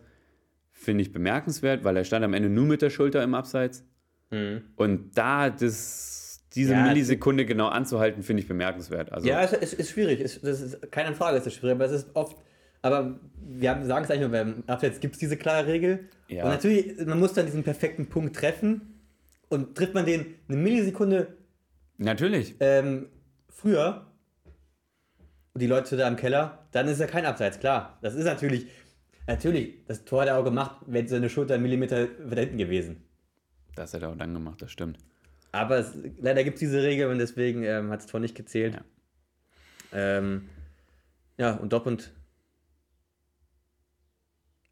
finde ich bemerkenswert, weil er stand am Ende nur mit der Schulter im Abseits. Mhm. Und da das, diese Ja, Millisekunde genau anzuhalten, finde ich bemerkenswert. Also, Ja, es ist, ist schwierig. Es, das ist keine Frage, es ist schwierig, aber es ist oft. Aber wir haben- sagen es eigentlich nur, beim Abseits gibt es diese klare Regel. Ja. Und natürlich, man muss dann diesen perfekten Punkt treffen. Und trifft man den eine Millisekunde natürlich. ähm, früher, und die Leute da im Keller, dann ist ja kein Abseits, klar. Das ist natürlich, natürlich, das Tor hat er auch gemacht, wäre seine Schulter einen Millimeter weiter hinten gewesen. Das hat er auch dann gemacht, das stimmt. Aber es, leider gibt es diese Regel und deswegen ähm, hat das Tor nicht gezählt. Ja. Ähm, ja, und Dortmund.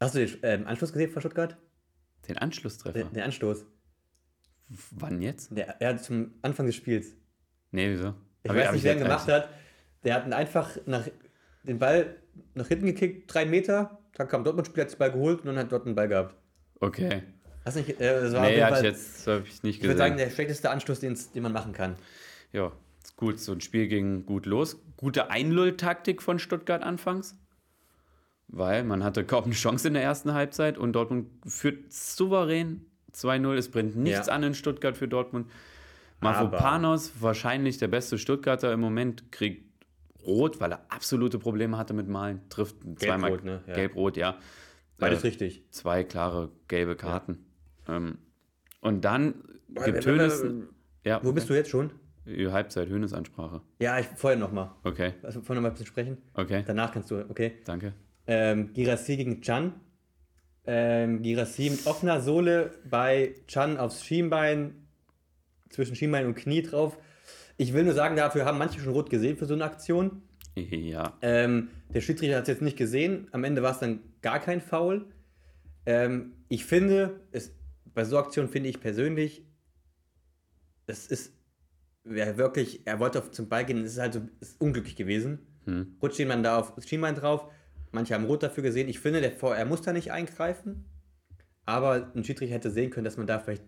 Hast du den ähm, Anschluss gesehen von Stuttgart? Den Anschlusstreffer. Den, den Anstoß. Wann jetzt? Der, er hat zum Anfang des Spiels. Nee, wieso? Ich Hab weiß nicht, wer ihn gemacht hat. Der hat ihn einfach nach, den Ball nach hinten gekickt, drei Meter. Dann kam Dortmund-Spieler, hat den Ball geholt und dann hat Dortmund den Ball gehabt. Okay. Hast nicht, äh, das war Nee, hatte ich jetzt hab ich nicht ich würde gesehen. sagen, der schlechteste Anstoß, den's- den man machen kann. Ja, ist gut. So ein Spiel ging gut los. Gute Einlull-Taktik von Stuttgart anfangs. Weil man hatte kaum eine Chance in der ersten Halbzeit und Dortmund führt souverän 2-0. Es brennt nichts Ja. an in Stuttgart für Dortmund. Mavropanos, wahrscheinlich der beste Stuttgarter im Moment, kriegt rot, weil er absolute Probleme hatte mit Malen. Trifft zweimal Gelb-Rot, ne? Ja. gelb-rot, ja. Beides Äh, richtig. zwei klare gelbe Karten. Ähm, und dann warte. Ja, Wo bist du jetzt schon? Die Halbzeit, Hönes-Ansprache. Ja, ich vorher nochmal. Okay, Also vorher noch mal ein bisschen sprechen. okay, Danach kannst du, okay. danke. Ähm, Girassi gegen Chan. Ähm, Girassi mit offener Sohle bei Chan aufs Schienbein, zwischen Schienbein und Knie drauf. Ich will nur sagen, dafür haben manche schon rot gesehen für so eine Aktion. Ja, Ähm, der Schiedsrichter hat es jetzt nicht gesehen. Am Ende war es dann gar kein Foul. Ähm, ich finde, es, bei so Aktionen finde ich persönlich, es ist wer wirklich, er wollte auf zum Ball gehen, es ist halt so ist unglücklich gewesen. Hm. Rutscht jemand da auf Schienbein drauf. Manche haben rot dafür gesehen. Ich finde, der er muss da nicht eingreifen. Aber ein Schiedsrichter hätte sehen können, dass man da vielleicht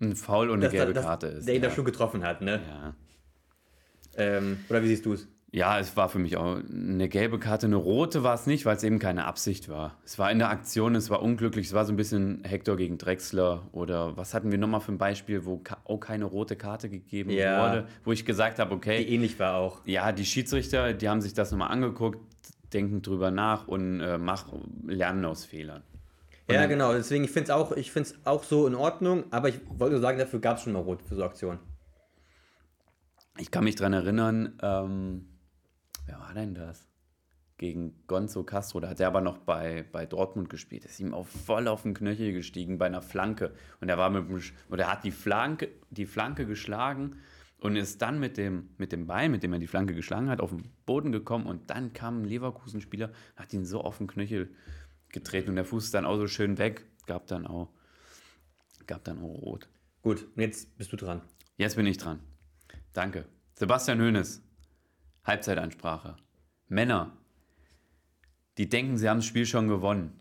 ein Foul und eine da- gelbe dass Karte ist. der ihn da ja. schon getroffen hat. Ne? Ja. Ähm, oder wie siehst du es? Ja, es war für mich auch eine gelbe Karte. Eine rote war es nicht, weil es eben keine Absicht war. Es war in der Aktion, es war unglücklich. Es war so ein bisschen Hector gegen Drexler. Oder was hatten wir nochmal für ein Beispiel, wo auch keine rote Karte gegeben Ja. wurde? Wo ich gesagt habe, okay, Die ähnlich war auch. Ja, die Schiedsrichter, die haben sich das nochmal angeguckt, denken drüber nach und äh, mach, lernen aus Fehlern. Ja, dann- genau. Deswegen, ich finde es auch, ich find's auch so in Ordnung. Aber ich wollte nur sagen, dafür gab es schon mal rot für so Aktionen. Ich kann mich dran erinnern, ähm, wer war denn das? Gegen Gonzo Castro, da hat er aber noch bei, bei Dortmund gespielt. ist ihm auch voll auf den Knöchel gestiegen bei einer Flanke. Und er war mit dem, oder er hat die Flanke, die Flanke geschlagen und ist dann mit dem, mit dem Bein, mit dem er die Flanke geschlagen hat, auf den Boden gekommen und dann kam ein Leverkusen-Spieler, hat ihn so auf den Knöchel getreten und der Fuß ist dann auch so schön weg, gab dann auch, gab dann auch rot. Gut, jetzt bist du dran. Jetzt bin ich dran. Danke. Sebastian Hoeneß, Halbzeitansprache. Männer, die denken, sie haben das Spiel schon gewonnen.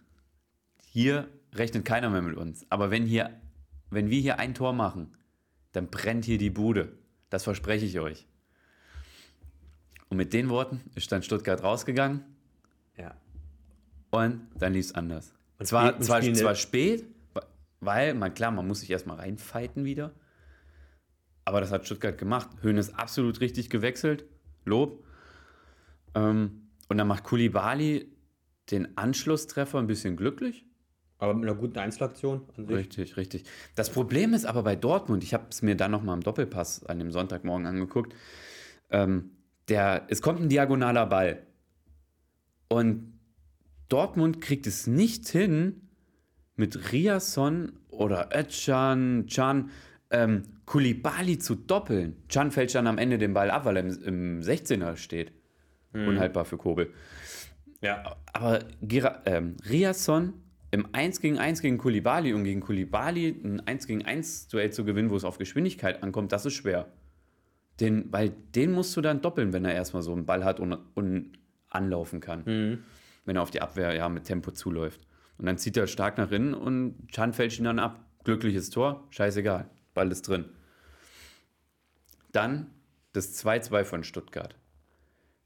Hier rechnet keiner mehr mit uns. Aber wenn, hier, wenn wir hier ein Tor machen, dann brennt hier die Bude. Das verspreche ich euch. Und mit den Worten ist dann Stuttgart rausgegangen Ja. und dann lief es anders. Und zwar zwar, zwar spät, weil, man, klar, man muss sich erstmal reinfighten wieder. Aber das hat Stuttgart gemacht. Höhn ist absolut richtig gewechselt. Lob. Ähm, und dann macht Kulibali den Anschlusstreffer ein bisschen glücklich. Aber mit einer guten Einzelaktion an sich. Richtig, richtig. Das Problem ist aber bei Dortmund, ich habe es mir dann nochmal im Doppelpass an dem Sonntagmorgen angeguckt, ähm, der, es kommt ein diagonaler Ball. Und Dortmund kriegt es nicht hin, mit Riasson oder Özcan, Can, ähm, Kulibali zu doppeln. Can fällt dann am Ende den Ball ab, weil er im, im 16er steht. Unhaltbar für Kobel. Ja. Aber Gira, ähm, Riasson im 1 gegen 1 gegen Kulibali und gegen Kulibali ein 1 gegen 1 Duell zu gewinnen, wo es auf Geschwindigkeit ankommt, das ist schwer. Den, weil den musst du dann doppeln, wenn er erstmal so einen Ball hat und, und anlaufen kann. Wenn er auf die Abwehr ja, mit Tempo zuläuft. Und dann zieht er stark nach innen und Chan fällt ihn dann ab. Glückliches Tor, scheißegal. Ball ist drin. Dann das 2-2 von Stuttgart.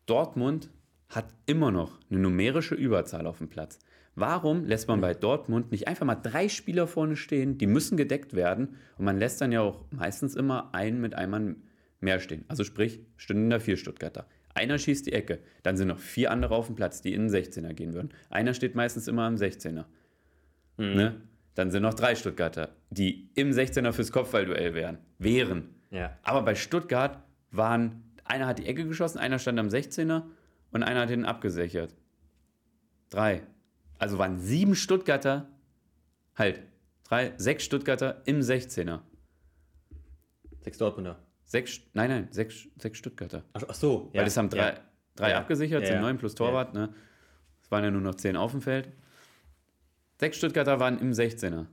Dortmund hat immer noch eine numerische Überzahl auf dem Platz. Warum lässt man bei Dortmund nicht einfach mal drei Spieler vorne stehen, die müssen gedeckt werden und man lässt dann ja auch meistens immer einen mit einem Mann mehr stehen. Also sprich, stünden da vier Stuttgarter. Einer schießt die Ecke, dann sind noch vier andere auf dem Platz, die in den 16er gehen würden. Einer steht meistens immer am 16er. Ne? Dann sind noch drei Stuttgarter, die im 16er fürs Kopfballduell wären. Wären. Ja. Aber bei Stuttgart waren, einer hat die Ecke geschossen, einer stand am 16er und einer hat den abgesichert. Drei. Also waren sieben Stuttgarter, halt, drei, sechs Stuttgarter im 16er. Sechs Dortmunder. Sechs, nein, nein, sechs, sechs Stuttgarter. Ach, ach so. Weil es haben drei, Ja. drei Ja. abgesichert, Ja, sind ja. neun plus Torwart, ne? Es waren ja nur noch zehn auf dem Feld. Sechs Stuttgarter waren im 16er.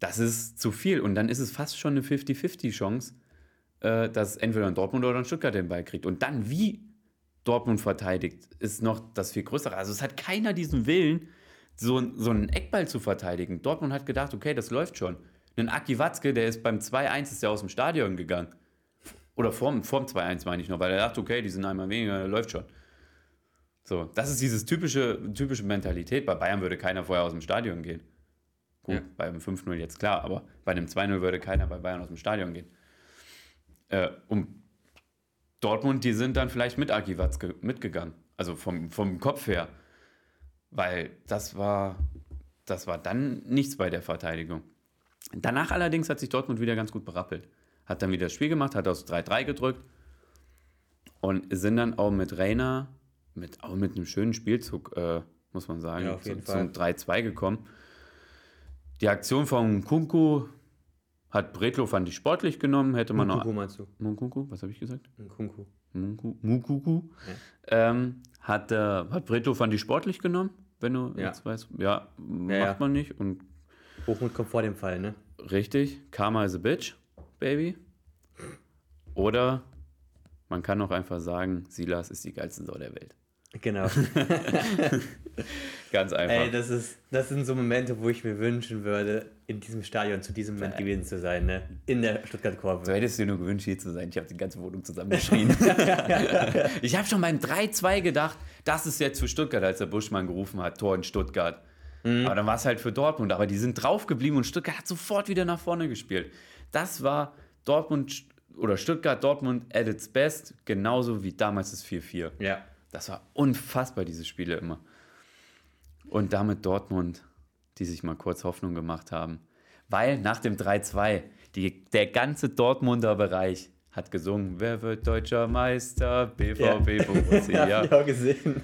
Das ist zu viel. Und dann ist es fast schon eine 50-50-Chance, äh, dass entweder ein Dortmund oder ein Stuttgart den Ball kriegt. Und dann, wie Dortmund verteidigt, ist noch das viel größere. Also es hat keiner diesen Willen, so, so einen Eckball zu verteidigen. Dortmund hat gedacht, okay, das läuft schon. Ein Aki Watzke, der ist beim 2-1 ist der aus dem Stadion gegangen. Oder vorm, vorm 2-1 meine ich noch, weil er dachte, okay, die sind einmal weniger, läuft schon. So, das ist dieses typische, typische Mentalität. Bei Bayern würde keiner vorher aus dem Stadion gehen. Gut, Ja. bei einem 5-0 jetzt klar, aber bei einem 2-0 würde keiner bei Bayern aus dem Stadion gehen. Äh, und Dortmund, die sind dann vielleicht mit Aki Watzke mitgegangen. Also vom, vom Kopf her. Weil das war, das war dann nichts bei der Verteidigung. Danach allerdings hat sich Dortmund wieder ganz gut berappelt. Hat dann wieder das Spiel gemacht, hat aus 3-3 gedrückt und sind dann auch mit Reiner, mit, auch mit einem schönen Spielzug, äh, muss man sagen, Ja, auf jeden zu, Fall. zum 3-2 gekommen. Die Aktion von Kunku hat Bretlo, fand ich, sportlich genommen. Hätte man Kunku noch. meinst du? Munkunku, was habe ich gesagt? Kunku. Munku, Mukuku. Ähm, hat, äh, hat Bretlo, fand ich, sportlich genommen, wenn du Ja. jetzt weißt. Ja, macht ja. man nicht. Und Hochmut kommt vor dem Fall, ne? Richtig, Karma is a bitch, baby. Oder man kann auch einfach sagen, Silas ist die geilste Sau der Welt. Genau. Ganz einfach. Ey, das, ist, das sind so Momente, wo ich mir wünschen würde, in diesem Stadion zu diesem Moment gewesen zu sein, ne? In der Stuttgart-Kurve. so hättest du dir nur gewünscht, hier zu sein. Ich habe die ganze Wohnung zusammengeschrien. ich habe schon beim 3-2 gedacht, das ist jetzt für Stuttgart, als der Buschmann gerufen hat, Tor in Stuttgart. Aber dann war es halt für Dortmund. Aber die sind drauf geblieben und Stuttgart hat sofort wieder nach vorne gespielt. Das war Dortmund oder Stuttgart-Dortmund at its best, genauso wie damals das 4-4. Ja. Das war unfassbar, diese Spiele immer. Und damit Dortmund, die sich mal kurz Hoffnung gemacht haben. Weil nach dem 3-2, die- der ganze Dortmunder Bereich hat gesungen, wer wird deutscher Meister? BVB Borussia. Ja, hab ich auch gesehen.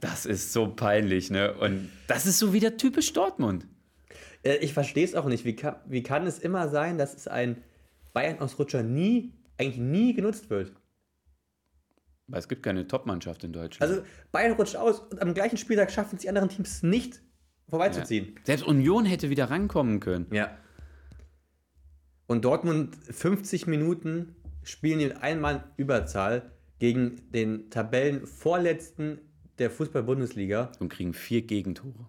Das ist so peinlich, ne? Und das ist so wieder typisch Dortmund. Äh, Ich verstehe es auch nicht. Wie kann, wie kann es immer sein, dass es ein Bayern-Ausrutscher nie eigentlich nie genutzt wird. Weil es gibt keine Top-Mannschaft in Deutschland. Also Bayern rutscht aus und am gleichen Spieltag schaffen es die anderen Teams nicht vorbeizuziehen. ja. Selbst Union hätte wieder rankommen können. Ja. Und Dortmund 50 Minuten spielen in einmal Überzahl gegen den Tabellenvorletzten der Fußball-Bundesliga. Und kriegen vier Gegentore.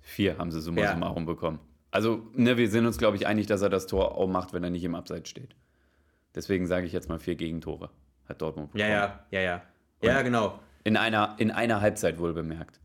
Vier haben sie summa Ja. summarum bekommen. Also, ne, wir sind uns, glaube ich, einig, dass er das Tor auch macht, wenn er nicht im Abseits steht. Deswegen sage ich jetzt mal vier Gegentore. Hat Dortmund Ja, bekommen. ja, ja, ja. Ja, genau. In einer, in einer Halbzeit wohl bemerkt.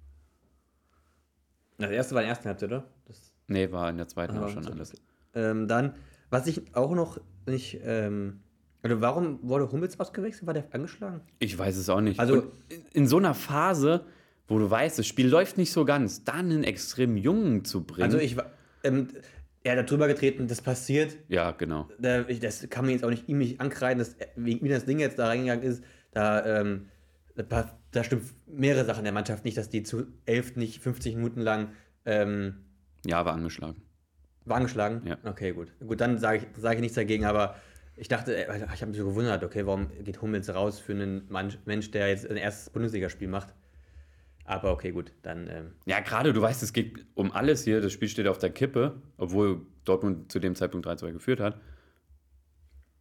Das erste war in der ersten Halbzeit, oder? Das, Nee, war in der zweiten Ah, auch schon so- alles. ähm, dann, was ich auch noch nicht. Ähm, oder warum wurde Hummels ausgewechselt? War der angeschlagen? Ich weiß es auch nicht. Also- Und in, so einer Phase, wo du weißt, das Spiel läuft nicht so ganz, dann einen extrem Jungen zu bringen. Also ich. Ähm, er da drüber getreten, das passiert. ja, genau. Da, ich, das kann man jetzt auch nicht ihm nicht ankreiden, dass wie, wie das Ding jetzt da reingegangen ist. Da, ähm, da, da stimmt mehrere Sachen der Mannschaft nicht, dass die zu elf nicht 50 Minuten lang ähm, Ja, war angeschlagen. war angeschlagen. Ja. Okay, gut. Gut, dann sage ich, sag ich nichts dagegen, aber ich dachte, äh, ich habe mich so gewundert, okay, warum geht Hummels raus für einen Mensch, der jetzt ein erstes Bundesligaspiel macht? Aber okay, gut, dann. Ähm, Ja, gerade, du weißt, es geht um alles hier. Das Spiel steht auf der Kippe, obwohl Dortmund zu dem Zeitpunkt 3-2 geführt hat.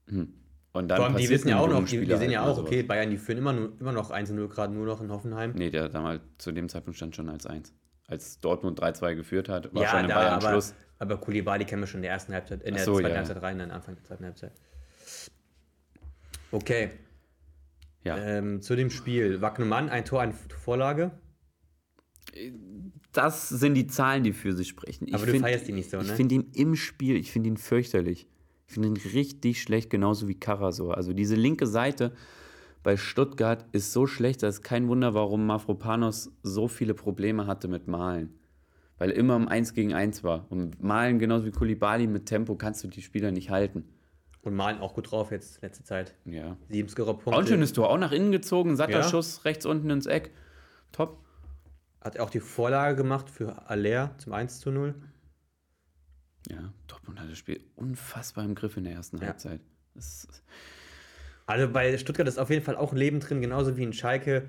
Hm. Und dann vor allem, die wissen ja auch noch, die, die sehen ja halt auch, okay. Bayern, die führen immer, nur, immer noch 1-0 gerade nur noch in Hoffenheim. Nee, der damals zu dem Zeitpunkt stand schon als 1. Als Dortmund 3-2 geführt hat, war ja, schon in da, Bayern aber, Schluss. aber Kulibali kennen wir schon in der ersten Halbzeit, in der so, zweiten ja, Halbzeit rein, dann Anfang der zweiten Halbzeit. Okay, Ja. ähm, zu dem Spiel. Wagnumann, ein Tor, eine Vorlage. Das sind die Zahlen, die für sich sprechen. Aber du feierst ihn nicht so, Ich ne? finde ihn im Spiel, ich finde ihn fürchterlich. Ich finde ihn richtig schlecht, genauso wie Karasor. Also diese linke Seite bei Stuttgart ist so schlecht, dass kein Wunder, warum Mafropanos so viele Probleme hatte mit Malen. Weil er immer im 1 gegen 1 war. Und Malen, genauso wie Kulibali, mit Tempo kannst du die Spieler nicht halten. Und Malen auch gut drauf jetzt, letzte Zeit. Ja. Sieben Scorer-Punkte. Auch ein schönes Tor, auch nach innen gezogen, satter Ja. Schuss, rechts unten ins Eck. Top. Hat auch die Vorlage gemacht für Aller zum 1 zu 0. Ja, Dortmund hat das Spiel unfassbar im Griff in der ersten Ja. Halbzeit. Also bei Stuttgart ist auf jeden Fall auch ein Leben drin, genauso wie in Schalke,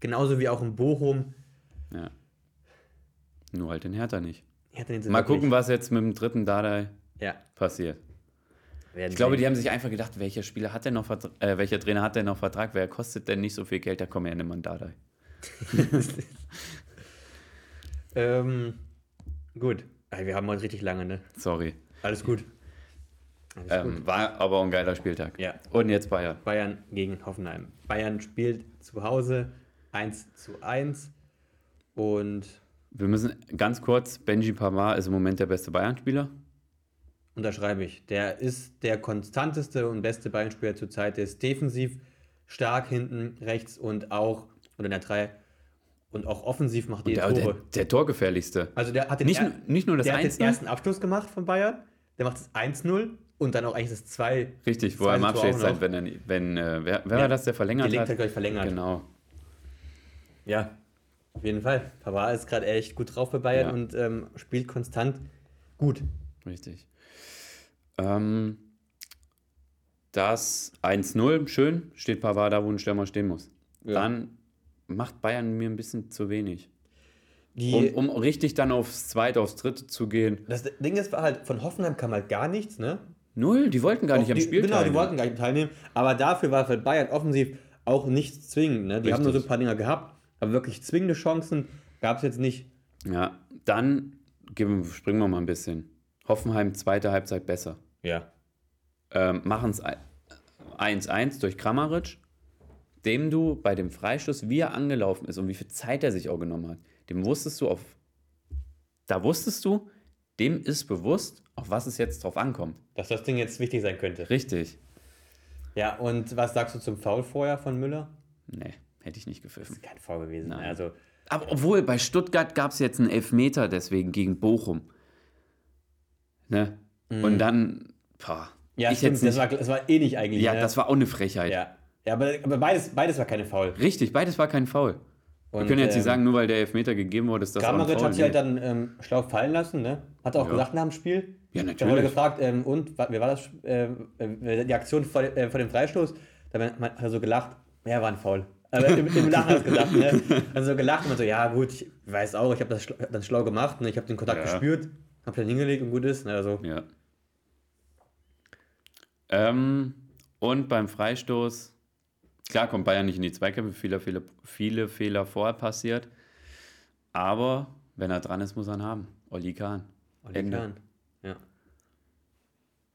genauso wie auch in Bochum. ja. Nur halt in Hertha nicht. Ich hatte den Mal gucken, was jetzt mit dem dritten Dardai Ja, passiert. werden Ich glaube, die haben sich einfach gedacht, welcher Spieler hat denn noch Vertrag, äh, welcher Trainer hat denn noch Vertrag, wer kostet denn nicht so viel Geld, da kommen ja nicht einen Dardai. Ähm, gut. Wir haben heute richtig lange, ne? Sorry. Alles gut. Alles gut. Ähm, war aber auch ein geiler Spieltag. Ja. Und jetzt Bayern. Bayern gegen Hoffenheim. Bayern spielt zu Hause 1 zu 1 und Wir müssen ganz kurz, Benji Pavard ist im Moment der beste Bayern-Spieler. unterschreibe ich. Der ist der konstanteste und beste Bayern-Spieler zurzeit. Der ist defensiv stark hinten rechts und auch, in der 3, und auch offensiv macht Der, Tore. der, der Torgefährlichste. also der hat den, Nicht, er- nur- nicht nur das der hat den 1 ersten Abschluss gemacht von Bayern. Der macht das 1-0 und dann auch eigentlich das 2. Richtig, wo er im zweite Tor Abschied auch sein, noch. wenn, er, wenn äh, wer, wer Ja, war das, der verlängert Delikt hat? hat, glaube ich, verlängert. Genau. Ja, auf jeden Fall. Pavard ist gerade echt gut drauf bei Bayern Ja. und ähm, spielt konstant gut. Richtig. Ähm, das 1-0, schön, steht Pavard da, wo ein Stürmer stehen muss. Ja. Dann macht Bayern mir ein bisschen zu wenig. Die, Um, um richtig dann aufs zweite, aufs dritte zu gehen. das Ding ist halt, von Hoffenheim kam halt gar nichts, ne? Null, die wollten gar nicht Auch am die, Spiel Genau, die teilnehmen. wollten gar nicht teilnehmen. Aber dafür war für Bayern offensiv auch nichts zwingend. Ne? Die haben nur so ein Richtig. paar Dinger gehabt, aber wirklich zwingende Chancen gab es jetzt nicht. Ja, dann geben, springen wir mal ein bisschen. Hoffenheim, zweite Halbzeit besser. Ja. ähm, machen es 1-1 durch Kramaric, dem du bei dem Freistoß, wie er angelaufen ist und wie viel Zeit er sich auch genommen hat, dem wusstest du auf, da wusstest du, dem ist bewusst, auf was es jetzt drauf ankommt. Dass das Ding jetzt wichtig sein könnte. Richtig. Ja, und was sagst du zum Foul vorher von Müller? Nee, hätte ich nicht gepfiffen. Kein Foul gewesen. Nein. Also, Aber obwohl, bei Stuttgart gab es jetzt einen Elfmeter deswegen gegen Bochum. Ne? Und dann, Mhm. ja, ich stimmt, das, nicht. war, das war ähnlich eigentlich. ja, ne? das war auch eine Frechheit. Ja, ja aber, aber beides, beides war keine Foul. Richtig, beides war kein Foul. Wir Und, können jetzt nicht ähm, sagen, nur weil der Elfmeter gegeben wurde, ist das Kramaric hat sich halt dann ähm, schlau fallen lassen, ne? Hat er auch Ja. gesagt nach dem Spiel. Ja, Da wurde natürlich. gefragt, ähm, und, wer war das, äh, äh, die Aktion vor, äh, vor dem Freistoß? Da hat hat er so gelacht, ja, war ein Foul. Aber im, im Lachen hat er gesagt, ne? Also so gelacht und man so, ja gut, ich weiß auch, ich habe das, schla- das schlau gemacht, ne? ich habe den Kontakt Ja. gespürt, habe dann hingelegt und gut ist. Ne? Also, Ja. Ähm, und beim Freistoß, klar kommt Bayern nicht in die Zweikämpfe, viele, viele, viele Fehler vorher passiert. Aber wenn er dran ist, muss er ihn haben. Oli Kahn. Oli Ende. Kahn. Ja.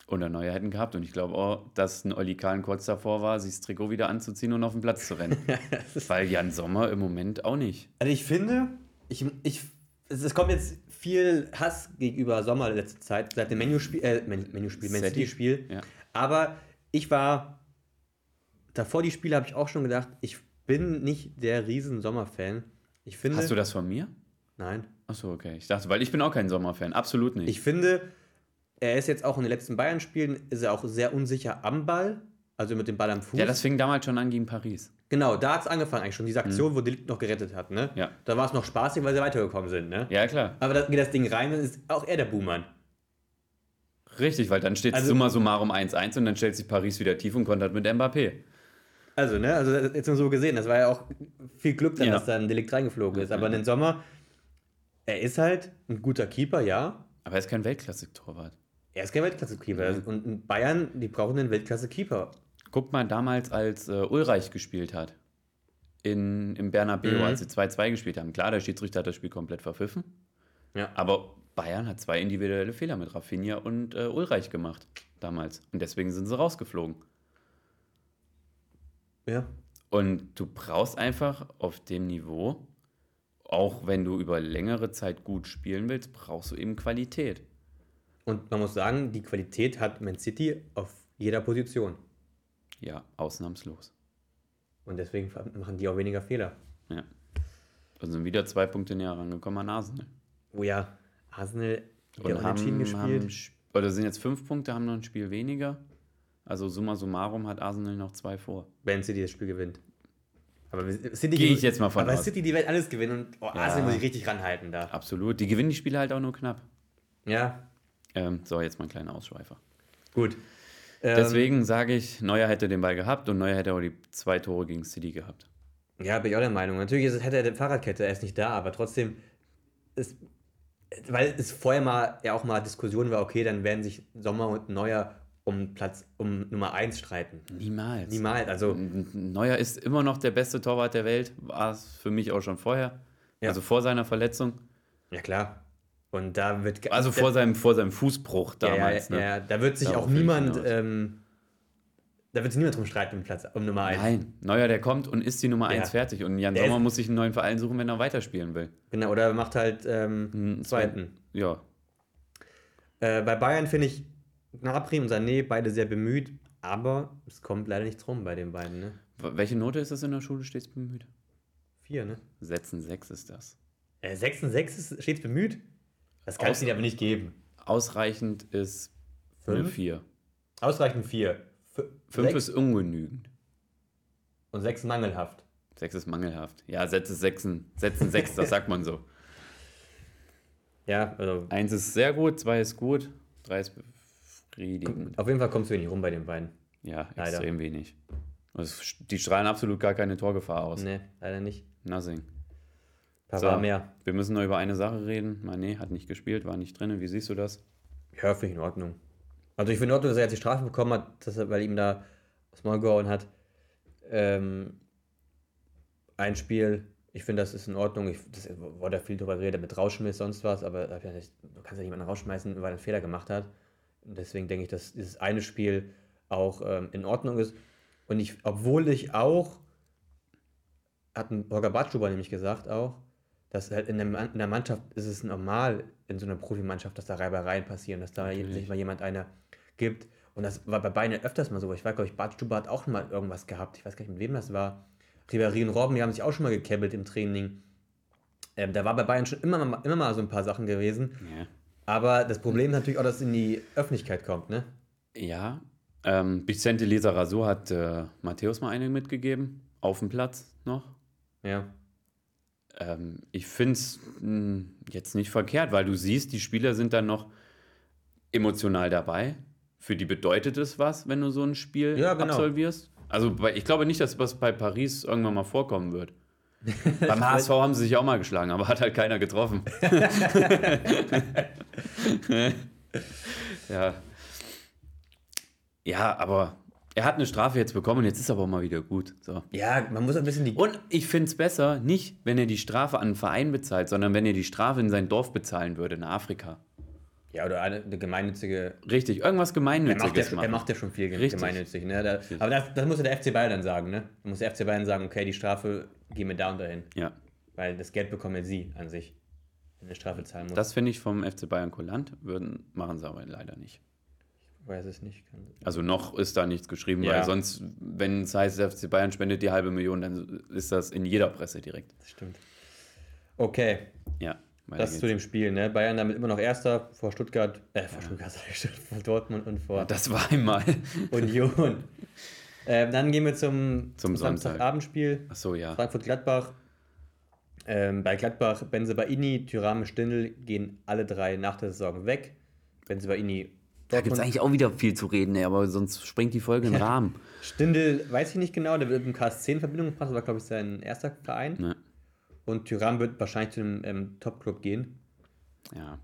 Und der Neue hätten gehabt. Und ich glaube auch, dass ein Oli Kahn kurz davor war, sich das Trikot wieder anzuziehen und auf den Platz zu rennen. Weil Jan Sommer im Moment auch nicht. Also ich finde, ich, ich, es, kommt jetzt viel Hass gegenüber Sommer in letzter Zeit, seit dem Menu-Spiel, äh, Men- Menu-Spiel, Man. City-Spiel. Ja. Aber ich war, davor die Spiele habe ich auch schon gedacht, ich bin nicht der riesen Sommer-Fan. Ich finde, Hast du das von mir? nein, Achso, okay. Ich dachte, weil ich bin auch kein Sommerfan. Absolut nicht. ich finde, er ist jetzt auch in den letzten Bayern-Spielen, ist er auch sehr unsicher am Ball, also mit dem Ball am Fuß. ja, das fing damals schon an gegen Paris. genau, da hat es angefangen eigentlich schon, diese Aktion, wo Delikt noch gerettet hat. Ne? Ja. Da war es noch spaßig, weil sie weitergekommen sind. Ne? Ja, klar. Aber da geht das Ding rein, dann ist auch er der Buhmann. Richtig, weil dann steht Also- summa summarum 1-1 und dann stellt sich Paris wieder tief und kontert mit Mbappé. Also, ne, also jetzt nur so gesehen, das war ja auch viel Glück, dann, Ja. dass da ein Delikt reingeflogen ist. Aber in den Sommer, er ist halt ein guter Keeper, ja. Aber er ist kein Weltklasse-Torwart. Er ist kein Weltklasse-Keeper. Und in Bayern, die brauchen einen Weltklasse-Keeper. Guck mal, damals, als äh, Ulreich gespielt hat, in, im Bernabeu, Mhm. als sie 2-2 gespielt haben. Klar, der Schiedsrichter hat das Spiel komplett verpfiffen. Ja. Aber Bayern hat zwei individuelle Fehler mit Rafinha und äh, Ulreich gemacht damals. Und deswegen sind sie rausgeflogen. Ja. Und du brauchst einfach auf dem Niveau, auch wenn du über längere Zeit gut spielen willst, brauchst du eben Qualität. Und man muss sagen, die Qualität hat Man City auf jeder Position. Ja, ausnahmslos. Und deswegen machen die auch weniger Fehler. Ja. Und sind wieder zwei Punkte näher rangekommen an Arsenal. Oh ja, Arsenal hat ja unentschieden haben, gespielt. haben, oder sind jetzt fünf Punkte, haben noch ein Spiel weniger. Also summa summarum hat Arsenal noch zwei vor. wenn City das Spiel gewinnt. Aber City Gehe ich jetzt mal von aber aus. City, die werden alles gewinnen. Und oh, Arsenal muss ich richtig ranhalten da. Absolut. Die gewinnen die Spiele halt auch nur knapp. Ja, Ähm, so, jetzt mal ein kleiner Ausschweifer. gut. Ähm, Deswegen sage ich, Neuer hätte den Ball gehabt und Neuer hätte auch die zwei Tore gegen City gehabt. Ja, bin ich auch der Meinung. Natürlich ist hätte er eine Fahrradkette, er ist nicht da, aber trotzdem, ist, weil es vorher mal ja auch mal Diskussion war, okay, dann werden sich Sommer und Neuer um Platz, um Nummer 1 streiten. Niemals. Niemals, also Neuer ist immer noch der beste Torwart der Welt. War es für mich auch schon vorher. Ja. Also vor seiner Verletzung. ja klar. Und da wird Also vor seinem, vor seinem Fußbruch ja, damals. ja, ne? ja, da wird sich Darauf auch niemand, ähm, da wird sich niemand drum streiten um Platz, um Nummer 1. Nein, Neuer, der kommt und ist die Nummer Ja. 1 fertig. Und Jan Der Sommer muss sich einen neuen Verein suchen, wenn er weiterspielen will. Genau, oder macht halt ähm, Hm, zweiten. Ja, Äh, bei Bayern finde ich Gnabry und Sané beide sehr bemüht, aber es kommt leider nichts rum bei den beiden, ne? Welche Note ist das in der Schule stets bemüht? Vier, ne? Setzen 6 ist das. Äh, 6 und 6 ist stets bemüht? Das kann es dir aber nicht geben. Ausreichend ist eine Fünf? 4. Ausreichend 4. 5 Sechs ist ungenügend. und 6 mangelhaft. 6 ist mangelhaft. Ja, Sätze 6, Sätzen 6, das sagt man so. Ja, also 1 ist sehr gut, 2 ist gut, 3 ist befriedigend. auf jeden Fall kommst du wenig rum bei den beiden. Ja, Leider. extrem wenig. Also, die strahlen absolut gar keine Torgefahr aus. Ne, leider nicht. Nothing. Pavard So. mehr. Wir müssen noch über eine Sache reden. Mané hat nicht gespielt, war nicht drin. Wie siehst du das? Ja, finde ich in Ordnung. Also ich finde in Ordnung, dass er jetzt die Strafe bekommen hat, dass er, weil ihm da das Maul gehauen hat. Ähm, ein Spiel, ich finde, das ist in Ordnung. Ich, das wurde ja viel drüber geredet mit Rauschmiss, sonst was, aber nicht, du kannst ja niemanden rausschmeißen, weil er einen Fehler gemacht hat. Und deswegen denke ich, dass dieses eine Spiel auch ähm, in Ordnung ist. Und ich, obwohl ich auch, hat ein Holger Bartschuber nämlich gesagt auch, dass halt in der, Man- in der Mannschaft ist es normal, in so einer Profimannschaft, dass da Reibereien passieren, dass da Natürlich. sich mal jemand einer gibt. Und das war bei beiden öfters mal so. Ich weiß, glaube ich, Bart Stuber hat auch mal irgendwas gehabt. Ich weiß gar nicht, mit wem das war. Ribéry und Robben, die haben sich auch schon mal gekebbelt im Training. Ähm, da war bei Bayern schon immer mal, immer mal so ein paar Sachen gewesen. Ja. Aber das Problem ist natürlich auch, dass es in die Öffentlichkeit kommt, ne? Ja. Ähm, Vicente Lizarazu hat äh, Matthäus mal eine mitgegeben. Auf dem Platz noch. Ja. Ähm, ich finde es jetzt nicht verkehrt, weil du siehst, die Spieler sind dann noch emotional dabei. Für die bedeutet es was, wenn du so ein Spiel Ja, genau. absolvierst. Also ich glaube nicht, dass was bei Paris irgendwann mal vorkommen wird. Beim HSV haben sie sich auch mal geschlagen, aber hat halt keiner getroffen. ja. Ja, aber er hat eine Strafe jetzt bekommen und jetzt ist aber auch mal wieder gut. So. Ja, man muss ein bisschen die. Und ich finde es besser, nicht, wenn er die Strafe an einen Verein bezahlt, sondern wenn er die Strafe in sein Dorf bezahlen würde, in Afrika. Ja, oder eine, eine gemeinnützige. Richtig, irgendwas Er macht, Gemeinnütziges er macht ja schon viel Richtig. gemeinnützig. Ne? Da, aber das, das muss ja der FC Bayern dann sagen. Ne? Da muss der FC Bayern sagen, okay, die Strafe gehen wir da und dahin. Ja, Weil das Geld bekommen ja sie an sich, wenn eine Strafe zahlen muss. das finde ich vom FC Bayern kulant, würden, machen sie aber leider nicht. Ich weiß es nicht. Also noch ist da nichts geschrieben, Ja. weil sonst, wenn es heißt, der FC Bayern spendet die halbe Million, dann ist das in jeder Presse direkt. Das stimmt. Okay, Ja, das zu dem Spiel. Ne? Bayern damit immer noch Erster vor Stuttgart, äh, vor Stuttgart, sag ich schon, vor Dortmund und vor Das war einmal. Union. ähm, dann gehen wir zum, Zum Sonntag. Samstagabendspiel. Achso, ja. Frankfurt-Gladbach. Ähm, bei Gladbach Benzebaini, Thürame, Stindl gehen alle drei nach der Saison weg. Benzebaini, Da gibt es eigentlich auch wieder viel zu reden, ey, aber sonst sprengt die Folge den Rahmen. Stindl weiß ich nicht genau, der wird mit dem KSC in Verbindung gebracht, das war glaube ich sein erster Verein. Ne? Und Thüram wird wahrscheinlich zu einem ähm, Top-Club gehen. Ja.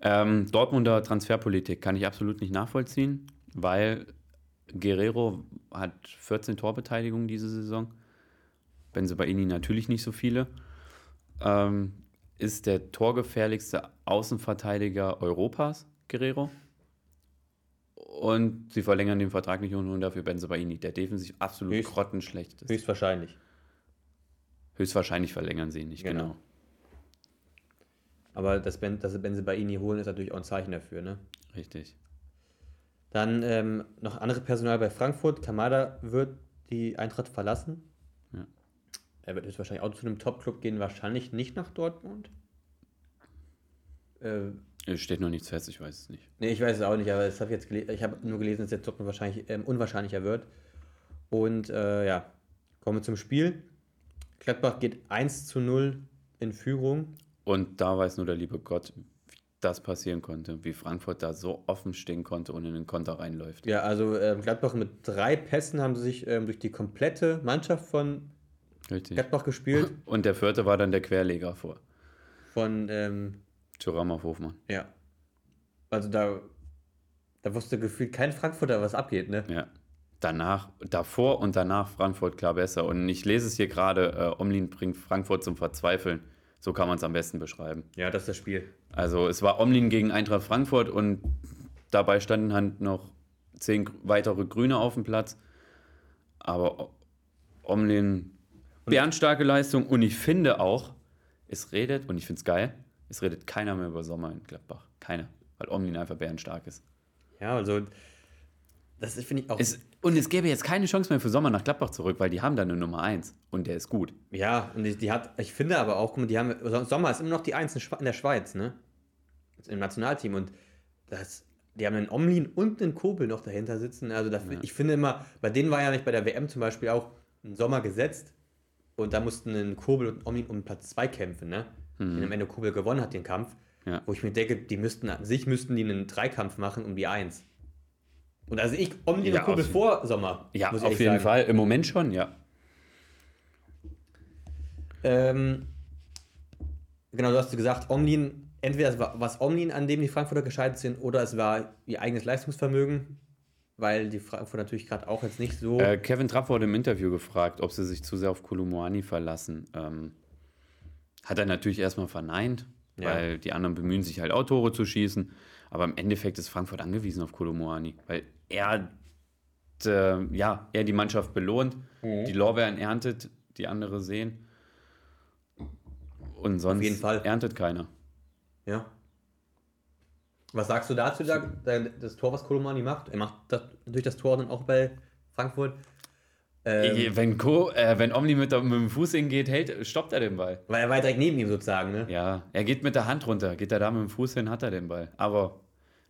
Ähm, Dortmunder Transferpolitik kann ich absolut nicht nachvollziehen, weil Guerrero hat 14 Torbeteiligungen diese Saison. Benzebaini natürlich nicht so viele. Ähm, ist der torgefährlichste Außenverteidiger Europas, Guerrero. Und sie verlängern den Vertrag nicht und holen dafür Benzebaini, der defensiv absolut Höchst- grottenschlecht ist. Höchstwahrscheinlich. Höchstwahrscheinlich verlängern sie ihn nicht, Genau. genau. Aber dass, ben, dass sie Benzebaini holen, ist natürlich auch ein Zeichen dafür. Ne? Richtig. Dann ähm, noch andere Personal bei Frankfurt. Kamada wird die Eintracht verlassen. Ja. Er wird jetzt wahrscheinlich auch zu einem Top-Club gehen, wahrscheinlich nicht nach Dortmund. Äh, Es steht noch nichts fest, ich weiß es nicht. nee, ich weiß es auch nicht, aber das habe ich jetzt gelesen. Ich habe nur gelesen, dass der Dortmund wahrscheinlich ähm, unwahrscheinlicher wird. Und äh, ja, kommen wir zum Spiel. Gladbach geht 1 zu 0 in Führung. Und da weiß nur der liebe Gott, wie das passieren konnte, wie Frankfurt da so offen stehen konnte und in den Konter reinläuft. Ja, also ähm, Gladbach mit drei Pässen haben sie sich ähm, durch die komplette Mannschaft von Richtig. Gladbach gespielt. Und der vierte war dann der Querleger vor. Von, ähm, Thuram auf Hofmann. ja. Also da, da wusste gefühlt kein Frankfurter, was abgeht, ne? Ja. Danach, davor und danach Frankfurt klar besser. Und ich lese es hier gerade, äh, Omlin bringt Frankfurt zum Verzweifeln. So kann man es am besten beschreiben. Ja, das ist das Spiel. Also es war Omlin gegen Eintracht Frankfurt und dabei standen halt noch zehn weitere Grüne auf dem Platz. Aber Omlin, bärenstarke Leistung und ich finde auch, es redet, und ich finde es geil, es redet keiner mehr über Sommer in Gladbach. Keiner. Weil Omlin einfach bärenstark ist. Ja, also das ist, finde ich auch. es. Und es gäbe jetzt keine Chance mehr für Sommer nach Gladbach zurück, weil die haben da eine Nummer 1 und der ist gut. ja, und die, die hat, ich finde aber auch, guck mal, die haben, Sommer ist immer noch die Eins in Schwe- in der Schweiz, ne? Im Nationalteam und das, die haben einen Omlin und einen Kobel noch dahinter sitzen. Also das, ich finde immer, bei denen war ja nicht bei der WM zum Beispiel auch ein Sommer gesetzt und da mussten ein Kobel und ein Omlin um Platz 2 kämpfen, ne? Und am Ende Kobel gewonnen hat den Kampf. Mhm. Ja. Wo ich mir denke, die müssten an sich müssten die einen Dreikampf machen um die Eins. Und also ich Omlin Ja, und vor Sommer. Ja, auf jeden sagen. Fall. Im Moment schon, ja. Ähm, genau, du hast gesagt, Omlin, entweder es war was Omlin, an dem die Frankfurter gescheitert sind, oder es war ihr eigenes Leistungsvermögen, weil die Frankfurter natürlich gerade auch jetzt nicht so. Äh, Kevin Trapp wurde im Interview gefragt, ob sie sich zu sehr auf Kolomoani verlassen. Ähm, hat er natürlich erstmal verneint, Ja. weil die anderen bemühen sich halt auch Tore zu schießen. Aber im Endeffekt ist Frankfurt angewiesen auf Kolomoani, weil er, äh, ja, er die Mannschaft belohnt, Mhm. die Lorbeeren erntet, die andere sehen. Und sonst erntet keiner. ja. Was sagst du dazu, da, da- das Tor, was Kolomani macht? Er macht das, natürlich das Tor dann auch bei Frankfurt. Ähm, Wenn, Co, äh, wenn Omni mit, der- mit dem Fuß hingeht, hält, stoppt er den Ball. weil er war direkt neben ihm sozusagen, ne? Ja, er geht mit der Hand runter. Geht er da mit dem Fuß hin, hat er den Ball. Aber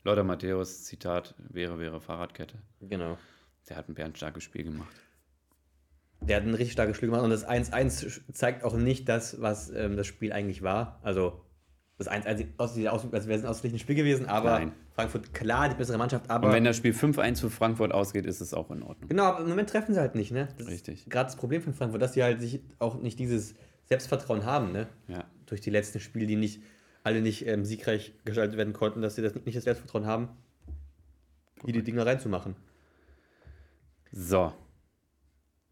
Lothar Matthäus, Zitat, wäre, wäre Fahrradkette. Genau. Der hat ein bärenstarkes Spiel gemacht. Der hat ein richtig starkes Spiel gemacht und das 1-1 zeigt auch nicht das, was ähm, das Spiel eigentlich war. Also das 1-1 aus, also wäre es ein ausgeglichenes Spiel gewesen, aber Nein. Frankfurt klar die bessere Mannschaft, aber Und wenn das Spiel 5-1 für Frankfurt ausgeht, ist es auch in Ordnung. genau, aber im Moment treffen sie halt nicht, ne? Das Richtig. gerade das Problem von Frankfurt, dass sie halt sich auch nicht dieses Selbstvertrauen haben, ne? Ja. Durch die letzten Spiele, die nicht alle nicht ähm, siegreich gestaltet werden konnten, dass sie das nicht das Selbstvertrauen haben, hier die Dinger reinzumachen. So,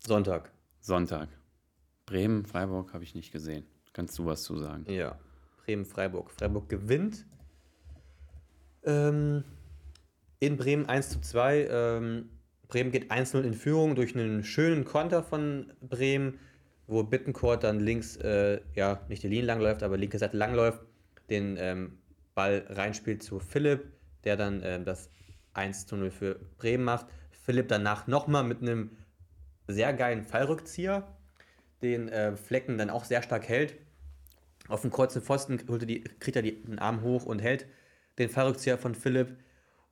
Sonntag. Sonntag. Bremen, Freiburg habe ich nicht gesehen. Kannst du was zu sagen? Ja. Bremen-Freiburg. Freiburg gewinnt. Ähm, in Bremen 1 zu 2. Ähm, Bremen geht 1-0 in Führung durch einen schönen Konter von Bremen, wo Bittencourt dann links, äh, ja, nicht die Linie langläuft, aber linke Seite langläuft, den ähm, Ball reinspielt zu Philipp, der dann ähm, das 1 zu 0 für Bremen macht. Philipp danach nochmal mit einem sehr geilen Fallrückzieher, den äh, Flecken dann auch sehr stark hält. Auf dem kurzen Pfosten holt er die, kriegt er die, den Arm hoch und hält den Fallrückzieher von Philipp.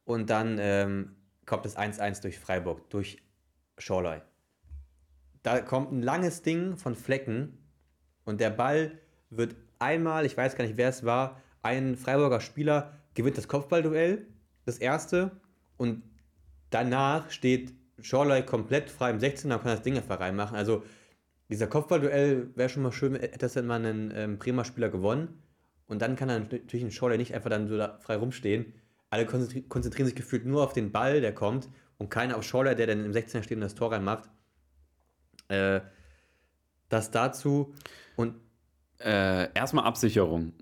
Und dann ähm, kommt das 1-1 durch Freiburg, durch Schorlei. Da kommt ein langes Ding von Flecken und der Ball wird einmal, ich weiß gar nicht, wer es war, ein Freiburger Spieler gewinnt das Kopfballduell, das erste, und danach steht Schorlei komplett frei im 16er und kann das Ding einfach reinmachen. Also dieser Kopfballduell wäre schon mal schön, hätte das dann mal ein ähm, Bremer Spieler gewonnen. Und dann kann dann natürlich ein Schorlei nicht einfach dann so da frei rumstehen. Alle konzentri konzentrieren sich gefühlt nur auf den Ball, der kommt, und keiner auf Schorlei, der dann im 16er steht und das Tor reinmacht. Äh, das dazu. Und Äh, erstmal Absicherung.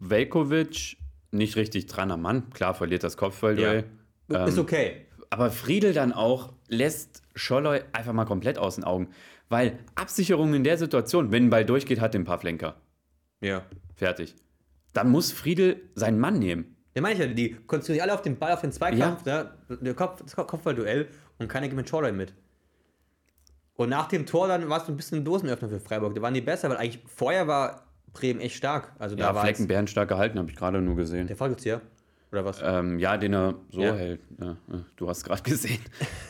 Velkovic nicht richtig dran am Mann. Klar, verliert das Kopfballduell. Ähm, ist okay. Aber Friedel dann auch lässt Scholloy einfach mal komplett aus den Augen. Weil Absicherung in der Situation, wenn ein Ball durchgeht, hat den Pavlenka. Ja. Fertig. Dann muss Friedel seinen Mann nehmen. Ja, meine ich ja, die konzentrieren sich alle auf den Ball, auf den Zweikampf, ja. der Kopf, das Kopfballduell und keiner geht mit Schorlei mit. Und nach dem Tor dann war es ein bisschen ein Dosenöffner für Freiburg. Da waren die besser, weil eigentlich vorher war Bremen echt stark. Also Ja, da war Flecken jetzt bärenstark gehalten, habe ich gerade nur gesehen. der Fallrückzieher. Oder was? Ähm, ja, den er so Ja. hält. Ja, äh, du hast gerade gesehen.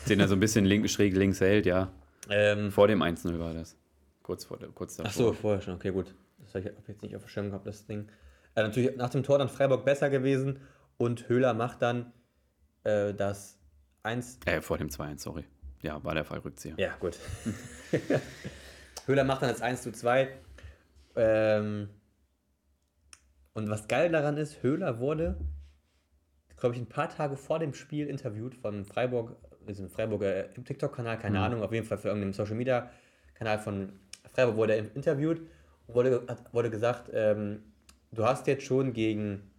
den er so ein bisschen link, schräg links hält, ja. Ähm, Vor dem 1-0 war das. Kurz, vor kurz davor. ach so, vorher schon. Okay, gut. Das habe ich hab jetzt nicht auf dem Schirm gehabt, das Ding. Äh, natürlich nach dem Tor dann Freiburg besser gewesen und Höhler macht dann äh, das 1 Äh, vor dem 2-1, sorry. Ja, war der Fallrückzieher. Ja, gut. Höhler macht dann das 1 zu 2. Ähm, und was geil daran ist, Höhler wurde, glaube ich, ein paar Tage vor dem Spiel interviewt von Freiburg, diesem Freiburger im TikTok-Kanal, keine Ahnung, auf jeden Fall für irgendeinen Social-Media-Kanal von Freiburg wurde er interviewt und wurde, hat, wurde gesagt, ähm, du hast jetzt schon gegen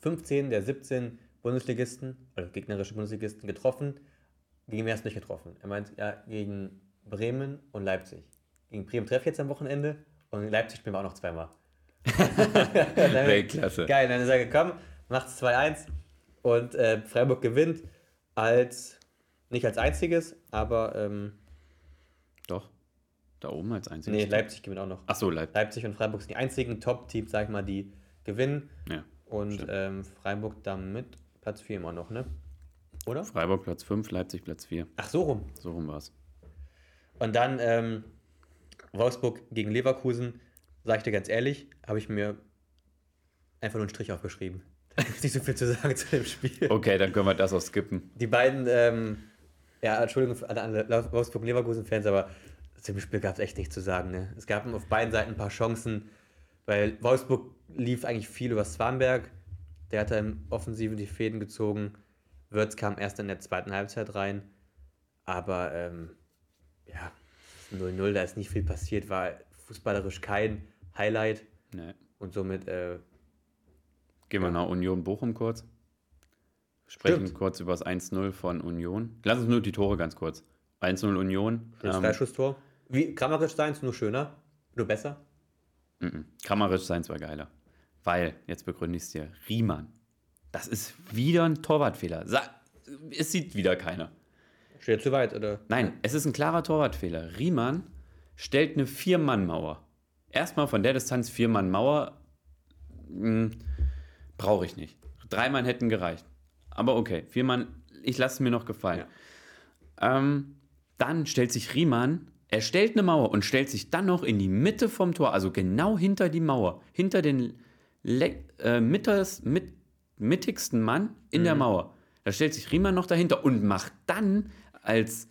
15 der 17 Bundesligisten, also gegnerische Bundesligisten getroffen. Gegen wer hast du nicht getroffen? Er meint, ja, gegen Bremen und Leipzig. Gegen Bremen treffe ich jetzt am Wochenende und in Leipzig spielen wir auch noch zweimal. Weltklasse. Geil, dann ist er gekommen, macht es 2-1 und äh, Freiburg gewinnt als, nicht als einziges, aber, ähm, Doch. Da oben als einziges. nee, Leipzig gewinnt auch noch. Achso, Leipzig. Leipzig und Freiburg sind die einzigen Top-Teams, sag ich mal, die gewinnen. Ja. Und ähm, Freiburg damit Platz 4 immer noch, ne? Oder? Freiburg Platz 5, Leipzig Platz 4. Ach, so rum. So rum war es. Und dann ähm, Wolfsburg gegen Leverkusen, sag ich dir ganz ehrlich, habe ich mir einfach nur einen Strich aufgeschrieben. Da gibt es nicht so viel zu sagen zu dem Spiel. Okay, dann können wir das auch skippen. Die beiden, ähm, ja, Entschuldigung für alle, Wolfsburg- Leverkusen-Fans, aber zu dem Spiel gab es echt nichts zu sagen. Ne? Es gab auf beiden Seiten ein paar Chancen, weil Wolfsburg lief eigentlich viel über Swanberg. Der hat da im Offensiven die Fäden gezogen. Würz kam erst in der zweiten Halbzeit rein. Aber ähm, ja, 0-0, da ist nicht viel passiert, war fußballerisch kein Highlight Nee. und somit äh, Gehen wir nach Union Bochum kurz. Sprechen Stimmt. kurz über das 1-0 von Union. Lass uns nur die Tore ganz kurz. 1-0 Union. das Ähm, Freischusstor. Wie Kramaric sein, nur schöner, nur besser. mhm. Kramaric seins war geiler. Weil, jetzt begründe ich es dir, Riemann. Das ist wieder ein Torwartfehler. Sa es sieht wieder keiner. Steht zu weit, oder? Nein, es ist ein klarer Torwartfehler. Riemann stellt eine Vier-Mann-Mauer. Erstmal von der Distanz Vier-Mann-Mauer brauche ich nicht. Drei Mann hätten gereicht. Aber okay, vier Mann, ich lasse es mir noch gefallen. Ähm, dann stellt sich Riemann, er stellt eine Mauer und stellt sich dann noch in die Mitte vom Tor, also genau hinter die Mauer, hinter den le- äh, mitters, mit, mittigsten Mann in Mhm. der Mauer. Da stellt sich Riemann noch dahinter und macht dann, als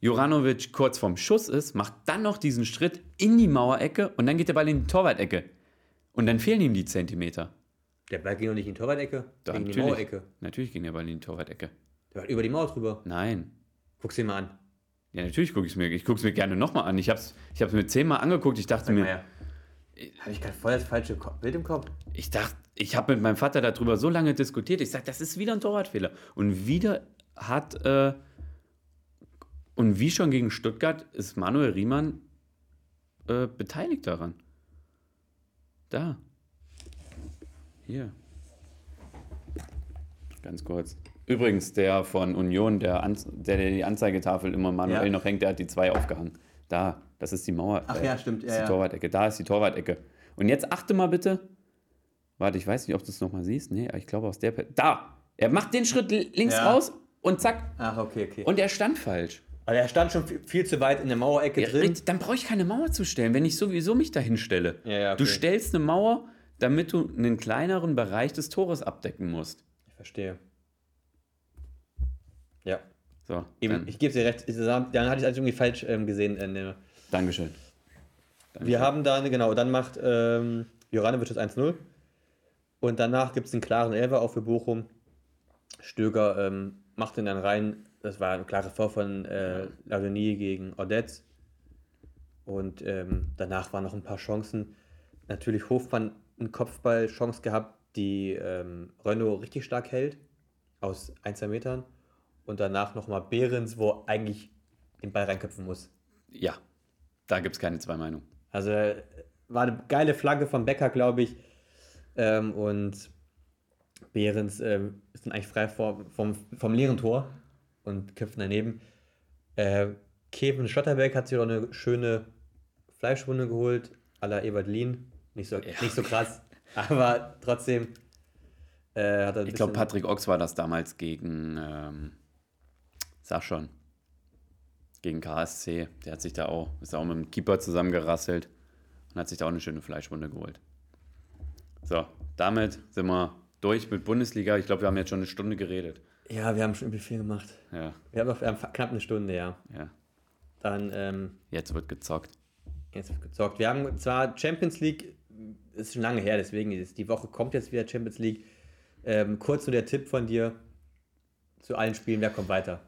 Juranovic kurz vorm Schuss ist, macht dann noch diesen Schritt in die Mauerecke und dann geht der Ball in die Torwart-Ecke. Und dann fehlen ihm die Zentimeter. Der Ball ging doch nicht in die Torwart-Ecke, in die natürlich. Mauerecke. Natürlich ging der Ball in die Torwart-Ecke. Der war über die Mauer drüber. Nein. Guck's dir mal an. Ja, natürlich gucke ich es mir. Ich gucke es mir gerne nochmal an. Ich habe es ich hab's mir zehnmal angeguckt. Ich dachte mir, Habe ich gerade voll das falsche Bild im Kopf? ich dachte, ich habe mit meinem Vater darüber so lange diskutiert. Ich sage, das ist wieder ein Torwartfehler. Und wieder hat, äh, und wie schon gegen Stuttgart, ist Manuel Riemann äh, beteiligt daran. Da. Hier. Ganz kurz. Übrigens, der von Union, der, Anz der, der die Anzeigetafel immer manuell Ja. noch hängt, der hat die zwei aufgehangen. Da, das ist die Mauer. Ach ja, stimmt, Das ja, ist die ja. Torwart-Ecke. Da ist die Torwart-Ecke. Und jetzt achte mal bitte. Warte, ich weiß nicht, ob du es nochmal siehst. Nee, ich glaube aus der. Per da! Er macht den Schritt li- links Ja. raus und zack. Ach, okay, okay. Und er stand falsch. Aber er stand schon viel, zu weit in der Mauerecke Ja, drin. dann brauche ich keine Mauer zu stellen, wenn ich sowieso mich dahin stelle. Ja, ja, Du okay. stellst eine Mauer, damit du einen kleineren Bereich des Tores abdecken musst. Ich verstehe. Ja. So, Eben, ich gebe dir recht. Dann hatte ich es irgendwie falsch ähm, gesehen. Äh, ne. Dankeschön. Wir haben dann, genau, dann macht ähm, Joranovic das 1-0. Und danach gibt es den klaren Elfer auch für Bochum. Stöger ähm, macht ihn dann rein. Das war ein klares Vor von äh, Ladonie gegen Odetz. Und ähm, danach waren noch ein paar Chancen. Natürlich Hofmann eine Kopfball-Chance gehabt, die ähm, Renault richtig stark hält. Aus 1, 2 Metern. Und danach nochmal Behrens, wo eigentlich den Ball reinköpfen muss. Ja, da gibt es keine zwei Meinungen. Also äh, war eine geile Flagge von Becker, glaube ich. Ähm, und Behrens ähm, ist dann eigentlich frei vor, vom, vom leeren Tor und köpft daneben. Äh, Kevin Schotterbeck hat sich auch eine schöne Fleischwunde geholt, à la Ebert Lien. Nicht so, nicht so krass, aber trotzdem äh, hat er Ich glaube, Patrick Ochs war das damals gegen, ähm, sag schon, gegen KSC. Der hat sich da auch, ist da auch mit dem Keeper zusammengerasselt und hat sich da auch eine schöne Fleischwunde geholt. So, damit sind wir durch mit Bundesliga. Ich glaube, wir haben jetzt schon eine Stunde geredet. Ja, wir haben schon irgendwie viel gemacht. Ja, Wir haben, noch, wir haben knapp eine Stunde, ja. ja. Dann ähm, Jetzt wird gezockt. Jetzt wird gezockt. Wir haben zwar Champions League, ist schon lange her, deswegen ist die Woche kommt jetzt wieder Champions League. Ähm, kurz nur der Tipp von dir zu allen Spielen, wer kommt weiter?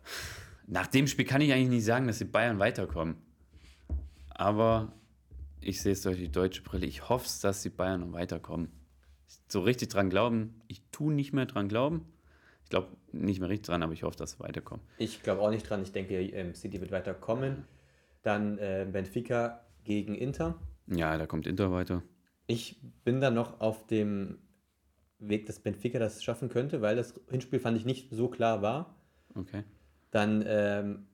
Nach dem Spiel kann ich eigentlich nicht sagen, dass die Bayern weiterkommen. Aber ich sehe es durch die deutsche Brille. Ich hoffe, dass die Bayern noch weiterkommen. So richtig dran glauben, ich tue nicht mehr dran glauben. Ich glaube nicht mehr richtig dran, aber ich hoffe, dass sie weiterkommen. Ich glaube auch nicht dran. Ich denke, ähm, City wird weiterkommen. Dann äh, Benfica gegen Inter. Ja, da kommt Inter weiter. Ich bin da noch auf dem Weg, dass Benfica das schaffen könnte, weil das Hinspiel fand ich nicht so klar war. Okay. Dann ähm,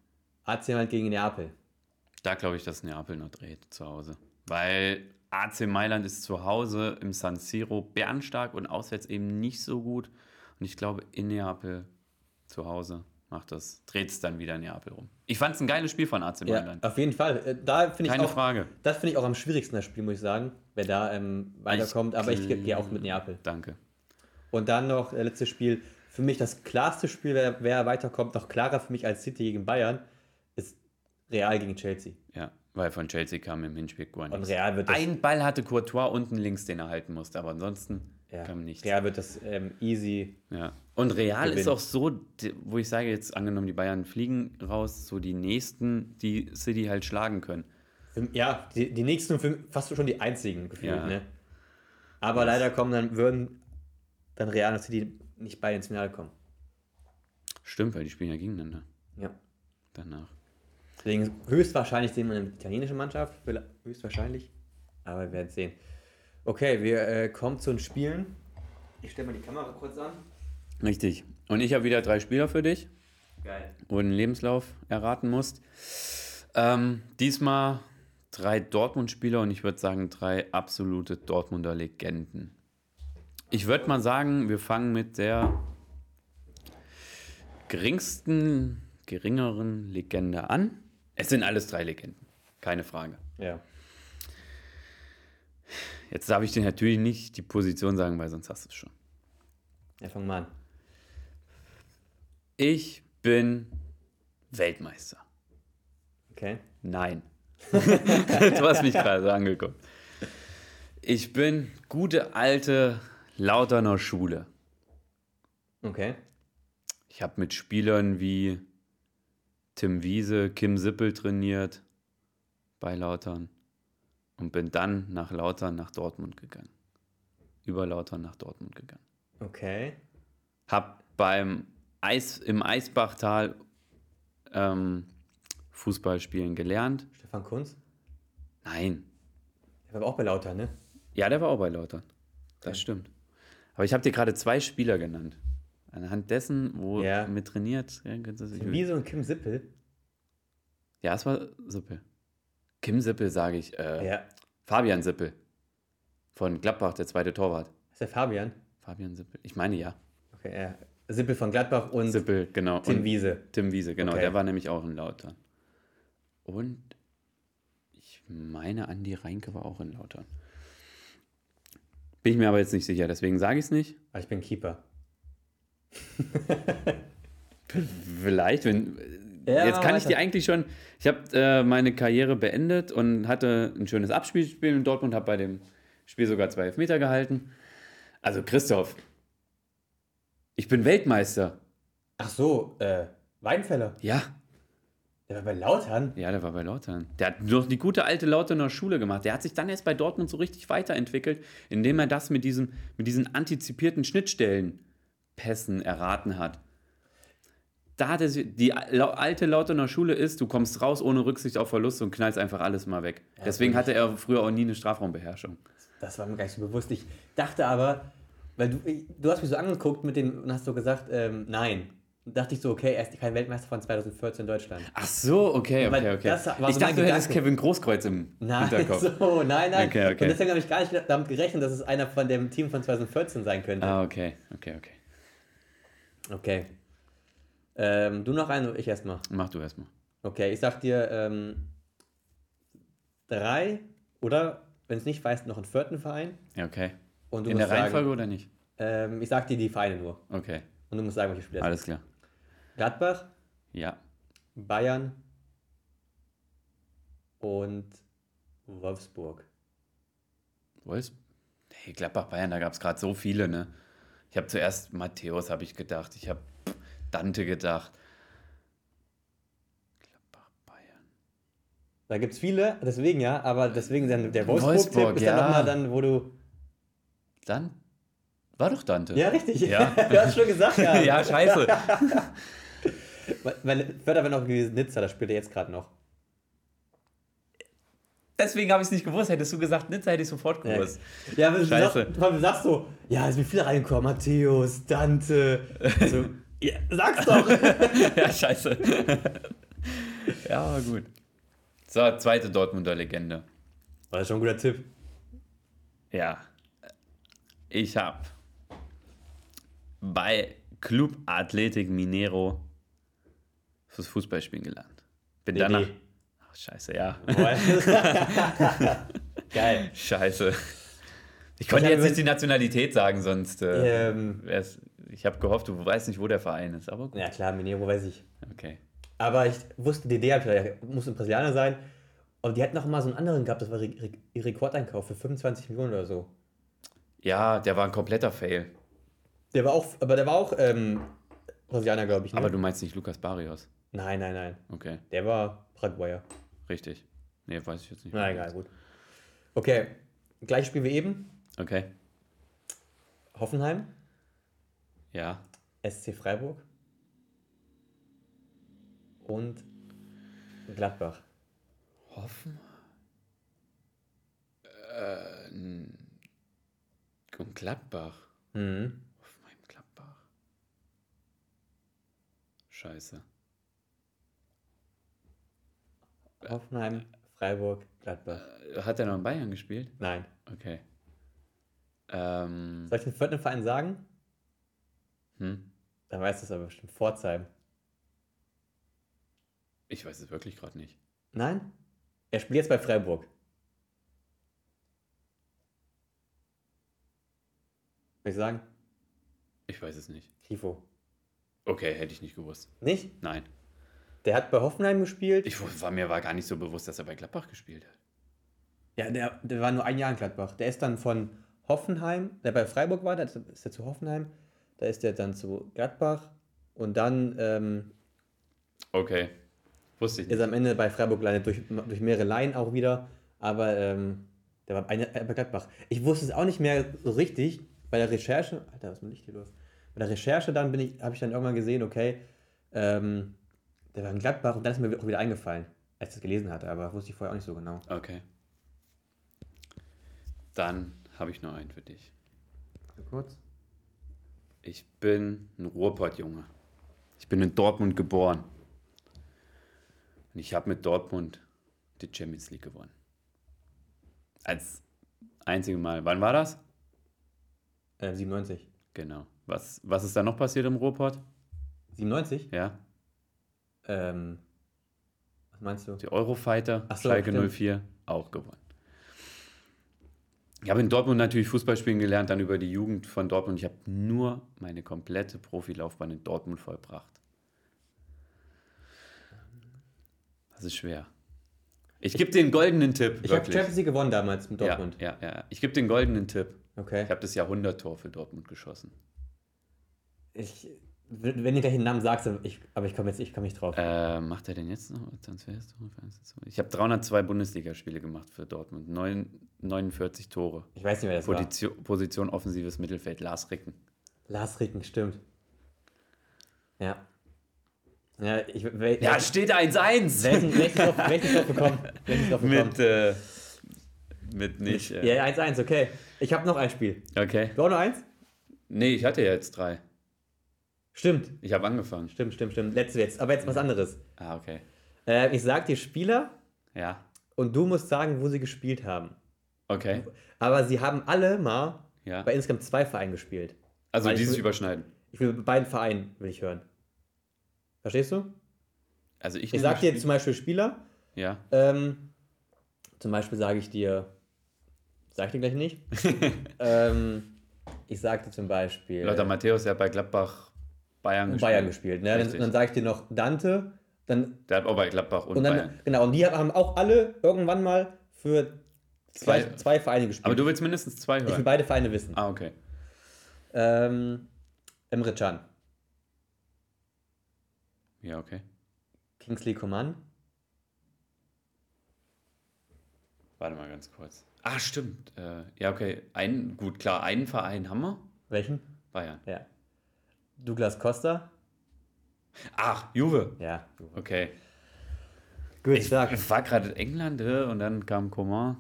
AC halt gegen Neapel. Da glaube ich, dass Neapel noch dreht zu Hause. Weil AC Mailand ist zu Hause im San Siro bernstark und auswärts eben nicht so gut. Und ich glaube, in Neapel zu Hause macht das, dreht es dann wieder Neapel rum. Ich fand es ein geiles Spiel von AC Ja, Mailand. auf jeden Fall. Äh, Da finde ich Keine auch, Frage. Das finde ich auch am schwierigsten, das Spiel, muss ich sagen, wer da ähm, weiterkommt. Aber ich gehe auch mit Neapel. Danke. Und dann noch äh, letztes Spiel. Für mich das klarste Spiel, wer, wer weiterkommt, noch klarer für mich als City gegen Bayern, ist Real gegen Chelsea. Ja, weil von Chelsea kam im Hinspiel gar Und nichts. Real wird Ein Ball hatte Courtois unten links, den er halten musste, aber ansonsten ja, kam nichts. Real wird das ähm, easy. Ja. Und Real ist Gewinnen. auch so, wo ich sage, jetzt angenommen, die Bayern fliegen raus, so die nächsten, die City halt schlagen können. Ja, die, die nächsten fünf, fast schon die einzigen gefühlt. Ja. Ne? Aber leider kommen dann, würden dann Real und City nicht beide ins Finale kommen. Stimmt, weil die spielen ja gegeneinander Ja. danach. Deswegen höchstwahrscheinlich sehen wir eine italienische Mannschaft, vielleicht- höchstwahrscheinlich. Aber wir werden es sehen. Okay, wir äh, kommen zu den Spielen. Ich stelle mal die Kamera kurz an. Richtig. Und ich habe wieder drei Spieler für dich, Geil. wo du den Lebenslauf erraten musst. Ähm, diesmal drei Dortmund-Spieler und ich würde sagen drei absolute Dortmunder Legenden. Ich würde mal sagen, wir fangen mit der geringsten, geringeren Legende an. Es sind alles drei Legenden, keine Frage. Ja. Jetzt darf ich dir natürlich nicht die Position sagen, weil sonst hast du es schon. Ja, fang mal an. Ich bin Weltmeister. Okay. Nein. du hast mich gerade so angeguckt. Ich bin gute alte Lauterner Schule. Okay. Ich habe mit Spielern wie Tim Wiese, Kim Sippel trainiert bei Lautern und bin dann nach Lautern nach Dortmund gegangen. Über Lautern nach Dortmund gegangen. Okay. Hab beim Eis, im Eisbachtal ähm, Fußballspielen gelernt. Stefan Kunz? Nein. Der war auch bei Lauter, ne? Ja, der war auch bei Lautern. Das Okay. stimmt. Aber ich habe dir gerade zwei Spieler genannt. Anhand dessen, wo Ja. mit trainiert. Ja, Wiese und Kim Sippel. ja, es war Sippel. Kim Sippel, sage ich. Äh, Ja. Fabian Sippel. Von Gladbach, der zweite Torwart. Ist der Fabian? Fabian Sippel. Ich meine ja. Okay, ja. Sippel von Gladbach und Sippel, genau. Tim Und Wiese. Tim Wiese, genau. Okay. Der war nämlich auch in Lautern. Und ich meine, Andi Reinke war auch in Lautern. Bin ich mir aber jetzt nicht sicher, deswegen sage ich es nicht. Ah, ich bin Keeper. Vielleicht, wenn. Ja, jetzt kann ich dir eigentlich schon. Ich habe äh, meine Karriere beendet und hatte ein schönes Abspielspiel in Dortmund, habe bei dem Spiel sogar zwei Elfmeter gehalten. Also, Christoph, ich bin Weltmeister. Ach so, äh, Weidenfeller. Ja, Der war bei Lautern. ja, der war bei Lautern. Der hat noch die gute alte Lauterner Schule gemacht. Der hat sich dann erst bei Dortmund so richtig weiterentwickelt, indem er das mit, diesem, mit diesen antizipierten Schnittstellenpässen erraten hat. Da hat er die alte Lauterner Schule ist, du kommst raus ohne Rücksicht auf Verlust und knallst einfach alles mal weg. Deswegen hatte er früher auch nie eine Strafraumbeherrschung. Das war mir gar nicht so bewusst. Ich dachte aber, weil du, du hast mich so angeguckt mit dem und hast so gesagt, ähm, nein. Und dachte ich so, okay, er ist kein Weltmeister von 2014 in Deutschland. Ach so, okay, okay, okay. das war ich so dachte, du hättest. Kevin Großkreuz im Nein, Hinterkopf. so, nein, nein. Okay, okay. Und deswegen habe ich gar nicht damit gerechnet, dass es einer von dem Team von 2014 sein könnte. Ah, okay, okay, okay. Okay. Ähm, du noch einen oder ich erstmal? Mach du erstmal. Okay, ich sag dir ähm, drei oder, wenn es nicht weißt, noch einen vierten Verein. Ja, okay. Und du In der musst Reihenfolge sagen, oder nicht? ähm, ich sag dir die Vereine nur. Okay, Und du musst sagen, welche Spieler es alles klar. Gladbach, Ja. Bayern und Wolfsburg. Wolfs hey, Gladbach, Bayern, da gab es gerade so viele, ne? Ich habe zuerst Matthäus, habe ich gedacht. Ich habe Dante gedacht. Gladbach, Bayern. Da gibt es viele, deswegen ja, aber deswegen dann der Wolfsburg-Tipp Wolfsburg, ist ja. dann nochmal dann, wo du. Dann war doch Dante. Ja, richtig. Ja. du hast schon gesagt, ja. ja scheiße. Weil- Weil Förder war noch gewesen, Nizza, das spielt er jetzt gerade noch. Deswegen habe ich es nicht gewusst. Hättest du gesagt, Nizza, hätte ich sofort Ja, gewusst. ja aber du sagst, Scheiße. du sagst so, ja, es sind viele reingekommen, Matthäus, Dante. So, ja, sag's doch. ja, scheiße. ja, aber gut. So, zweite Dortmunder Legende. War das schon ein guter Tipp. Ja. Ich habe bei Club Athletic Minero fürs Fußballspielen gelernt. Bin DD. danach. Ach, scheiße, ja. Geil. scheiße. Ich konnte jetzt nicht die Nationalität sagen, sonst. Äh, Ähm, wär's, ich habe gehofft, du weißt nicht, wo der Verein ist. Aber gut. ja, klar, Mineiro weiß ich. Okay. Aber ich wusste, DD muss ein Brasilianer sein. Und die hatten noch mal so einen anderen gehabt, das war Re- Re- ihr Rekordeinkauf für 25 Millionen oder so. Ja, der war ein kompletter Fail. Der war auch, aber der war auch ähm, Brasilianer, glaube ich. Ne? Aber du meinst nicht Lukas Barrios. nein, nein, nein. Okay, Der war Paraguayer. richtig. Nee, weiß ich jetzt nicht. Na egal, gut. Okay, gleiches Spiel wie eben. Okay. Hoffenheim, Ja. SC Freiburg und Gladbach. Hoffen. Äh, und Gladbach. Mhm. Hoffenheim, Gladbach. Scheiße. Hoffenheim, Freiburg, Gladbach. Äh, Hat er noch in Bayern gespielt? Nein. Okay. Ähm, Soll ich den vierten Verein sagen? hm, Dann weißt du es aber bestimmt. Pforzheim. ich weiß es wirklich gerade nicht. Nein? Er spielt jetzt bei Freiburg. Soll ich sagen? Ich weiß es nicht. Grifo. Okay, hätte ich nicht gewusst. Nicht? Nein. Der hat bei Hoffenheim gespielt. Ich war, mir war gar nicht so bewusst, dass er bei Gladbach gespielt hat. Ja, der, der war nur ein Jahr in Gladbach. Der ist dann von Hoffenheim, der bei Freiburg war, da ist er zu Hoffenheim. Da ist er dann zu Gladbach und dann ähm, Okay. Wusste ich nicht. ist am Ende bei Freiburg gelandet, durch, durch mehrere Laien auch wieder. Aber ähm, der war bei Gladbach. Ich wusste es auch nicht mehr so richtig. Bei der Recherche, Alter, was ist mit Licht hier los? Bei der Recherche dann bin ich, habe ich dann irgendwann gesehen, okay, ähm, der war in Gladbach und dann ist mir auch wieder eingefallen, als ich das gelesen hatte, aber wusste ich vorher auch nicht so genau. Okay. Dann habe ich noch einen für dich. Kurz. Ich bin ein Ruhrpott-Junge. Ich bin in Dortmund geboren. Und ich habe mit Dortmund die Champions League gewonnen. Als einzige Mal. Wann war das? Äh, 97. Genau. Was, was ist da noch passiert im Ruhrpott? 97? Ja, Ähm, was meinst du? die Eurofighter, Ach so, Schalke stimmt. 04, auch gewonnen. Ich habe in Dortmund natürlich Fußball spielen gelernt, dann über die Jugend von Dortmund. Ich habe nur meine komplette Profilaufbahn in Dortmund vollbracht. Das ist schwer. Ich gebe den goldenen Tipp. Ich habe. Champions League gewonnen damals mit ja, Dortmund. ja, ja. Ich gebe den goldenen Tipp. Okay. Ich habe das Jahrhunderttor für Dortmund geschossen. Ich, wenn du gleich den Namen sagst, aber ich, aber ich komme jetzt ich komm nicht drauf. Äh, macht er denn jetzt noch Transfers? Ich habe 302 Bundesligaspiele gemacht für Dortmund. Neun, 49 Tore. Ich weiß nicht, wer das war. Position, Position offensives Mittelfeld. Lars Ricken. Lars Ricken, stimmt. Ja. Ja, ich wel, Ja, steht 1-1. welchen, welchen, drauf, welchen drauf bekommen? Welchen drauf bekommen? Mit, äh, mit nicht. Äh, Ja, 1-1, okay. Ich habe noch ein Spiel. Okay. Du auch noch eins? Nee, ich hatte ja jetzt drei. Stimmt. Ich habe angefangen. Stimmt, stimmt, stimmt. Letzte jetzt. Aber jetzt was anderes. Ah, okay. Äh, ich sag dir Spieler Ja. und du musst sagen, wo sie gespielt haben. Okay. Aber sie haben alle mal Ja. bei insgesamt zwei Vereinen gespielt. Also weil ich dieses will- überschneiden. Ich will bei beiden Vereinen, will ich hören. Verstehst du? Also ich, Ich sag dir Spiel- zum Beispiel Spieler. Ja. Ähm, zum Beispiel sage ich dir, sag ich dir gleich nicht. ähm, ich sag dir zum Beispiel Lothar Matthäus, der hat bei Gladbach Bayern äh, Bayern gespielt. Ne? Dann, dann sage ich dir noch Dante. Dann, Der hat auch bei Gladbach und, und dann, Bayern. genau, und die haben auch alle irgendwann mal für zwei, Zwei- zwei Vereine gespielt. Aber du willst mindestens zwei ich will hören. beide Vereine wissen. Ah, okay. Ähm, Emre Can, Ja, okay. Kingsley Coman, Warte mal ganz kurz. Ah, stimmt. Äh, ja, okay. Ein, gut, klar, einen Verein haben wir. welchen? Bayern. Ja. Douglas Costa. Ach, Juve. Ja. Okay. Gut, Ich, stark. war gerade in England äh, und dann kam Coman.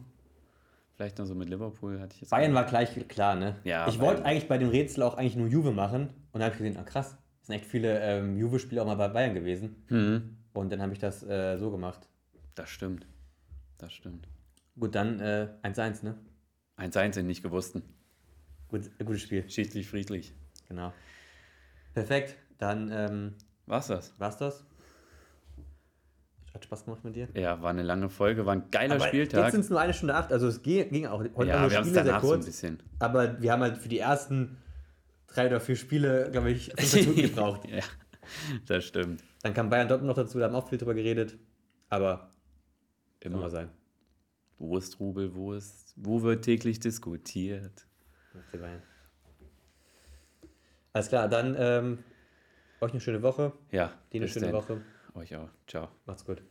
Vielleicht noch so mit Liverpool hatte ich jetzt. Bayern war gleich klar, ne? Ja, ich wollte eigentlich bei dem Rätsel auch eigentlich nur Juve machen und dann habe ich gesehen, ah krass, es sind echt viele ähm, Juve-Spieler auch mal bei Bayern gewesen. Mhm. Und dann habe ich das äh, so gemacht. Das stimmt. Das stimmt. Gut, dann äh, 1-1, ne? 1-1 sind nicht gewussten. Gut, äh, gutes Spiel, Schiedlich, friedlich. genau. Perfekt, dann ähm, War's das? war's das. Hat Spaß gemacht mit dir. Ja, war eine lange Folge, war ein geiler Aber Spieltag. Jetzt sind es nur eine Stunde acht, also es ging, ging auch. Heute ja, wir haben Spiele sehr danach so ein kurz. bisschen. aber wir haben halt für die ersten drei oder vier Spiele, glaube ich, fünf Minuten gebraucht. ja, das stimmt. Dann kam Bayern Dortmund noch dazu, da haben auch viel drüber geredet. Aber Immer. sein. Wo ist Rubel, wo ist, wo wird täglich diskutiert? Alles klar, dann ähm, euch eine schöne Woche. Ja, Dir eine schöne denn. Woche. Euch auch. Ciao. Macht's gut.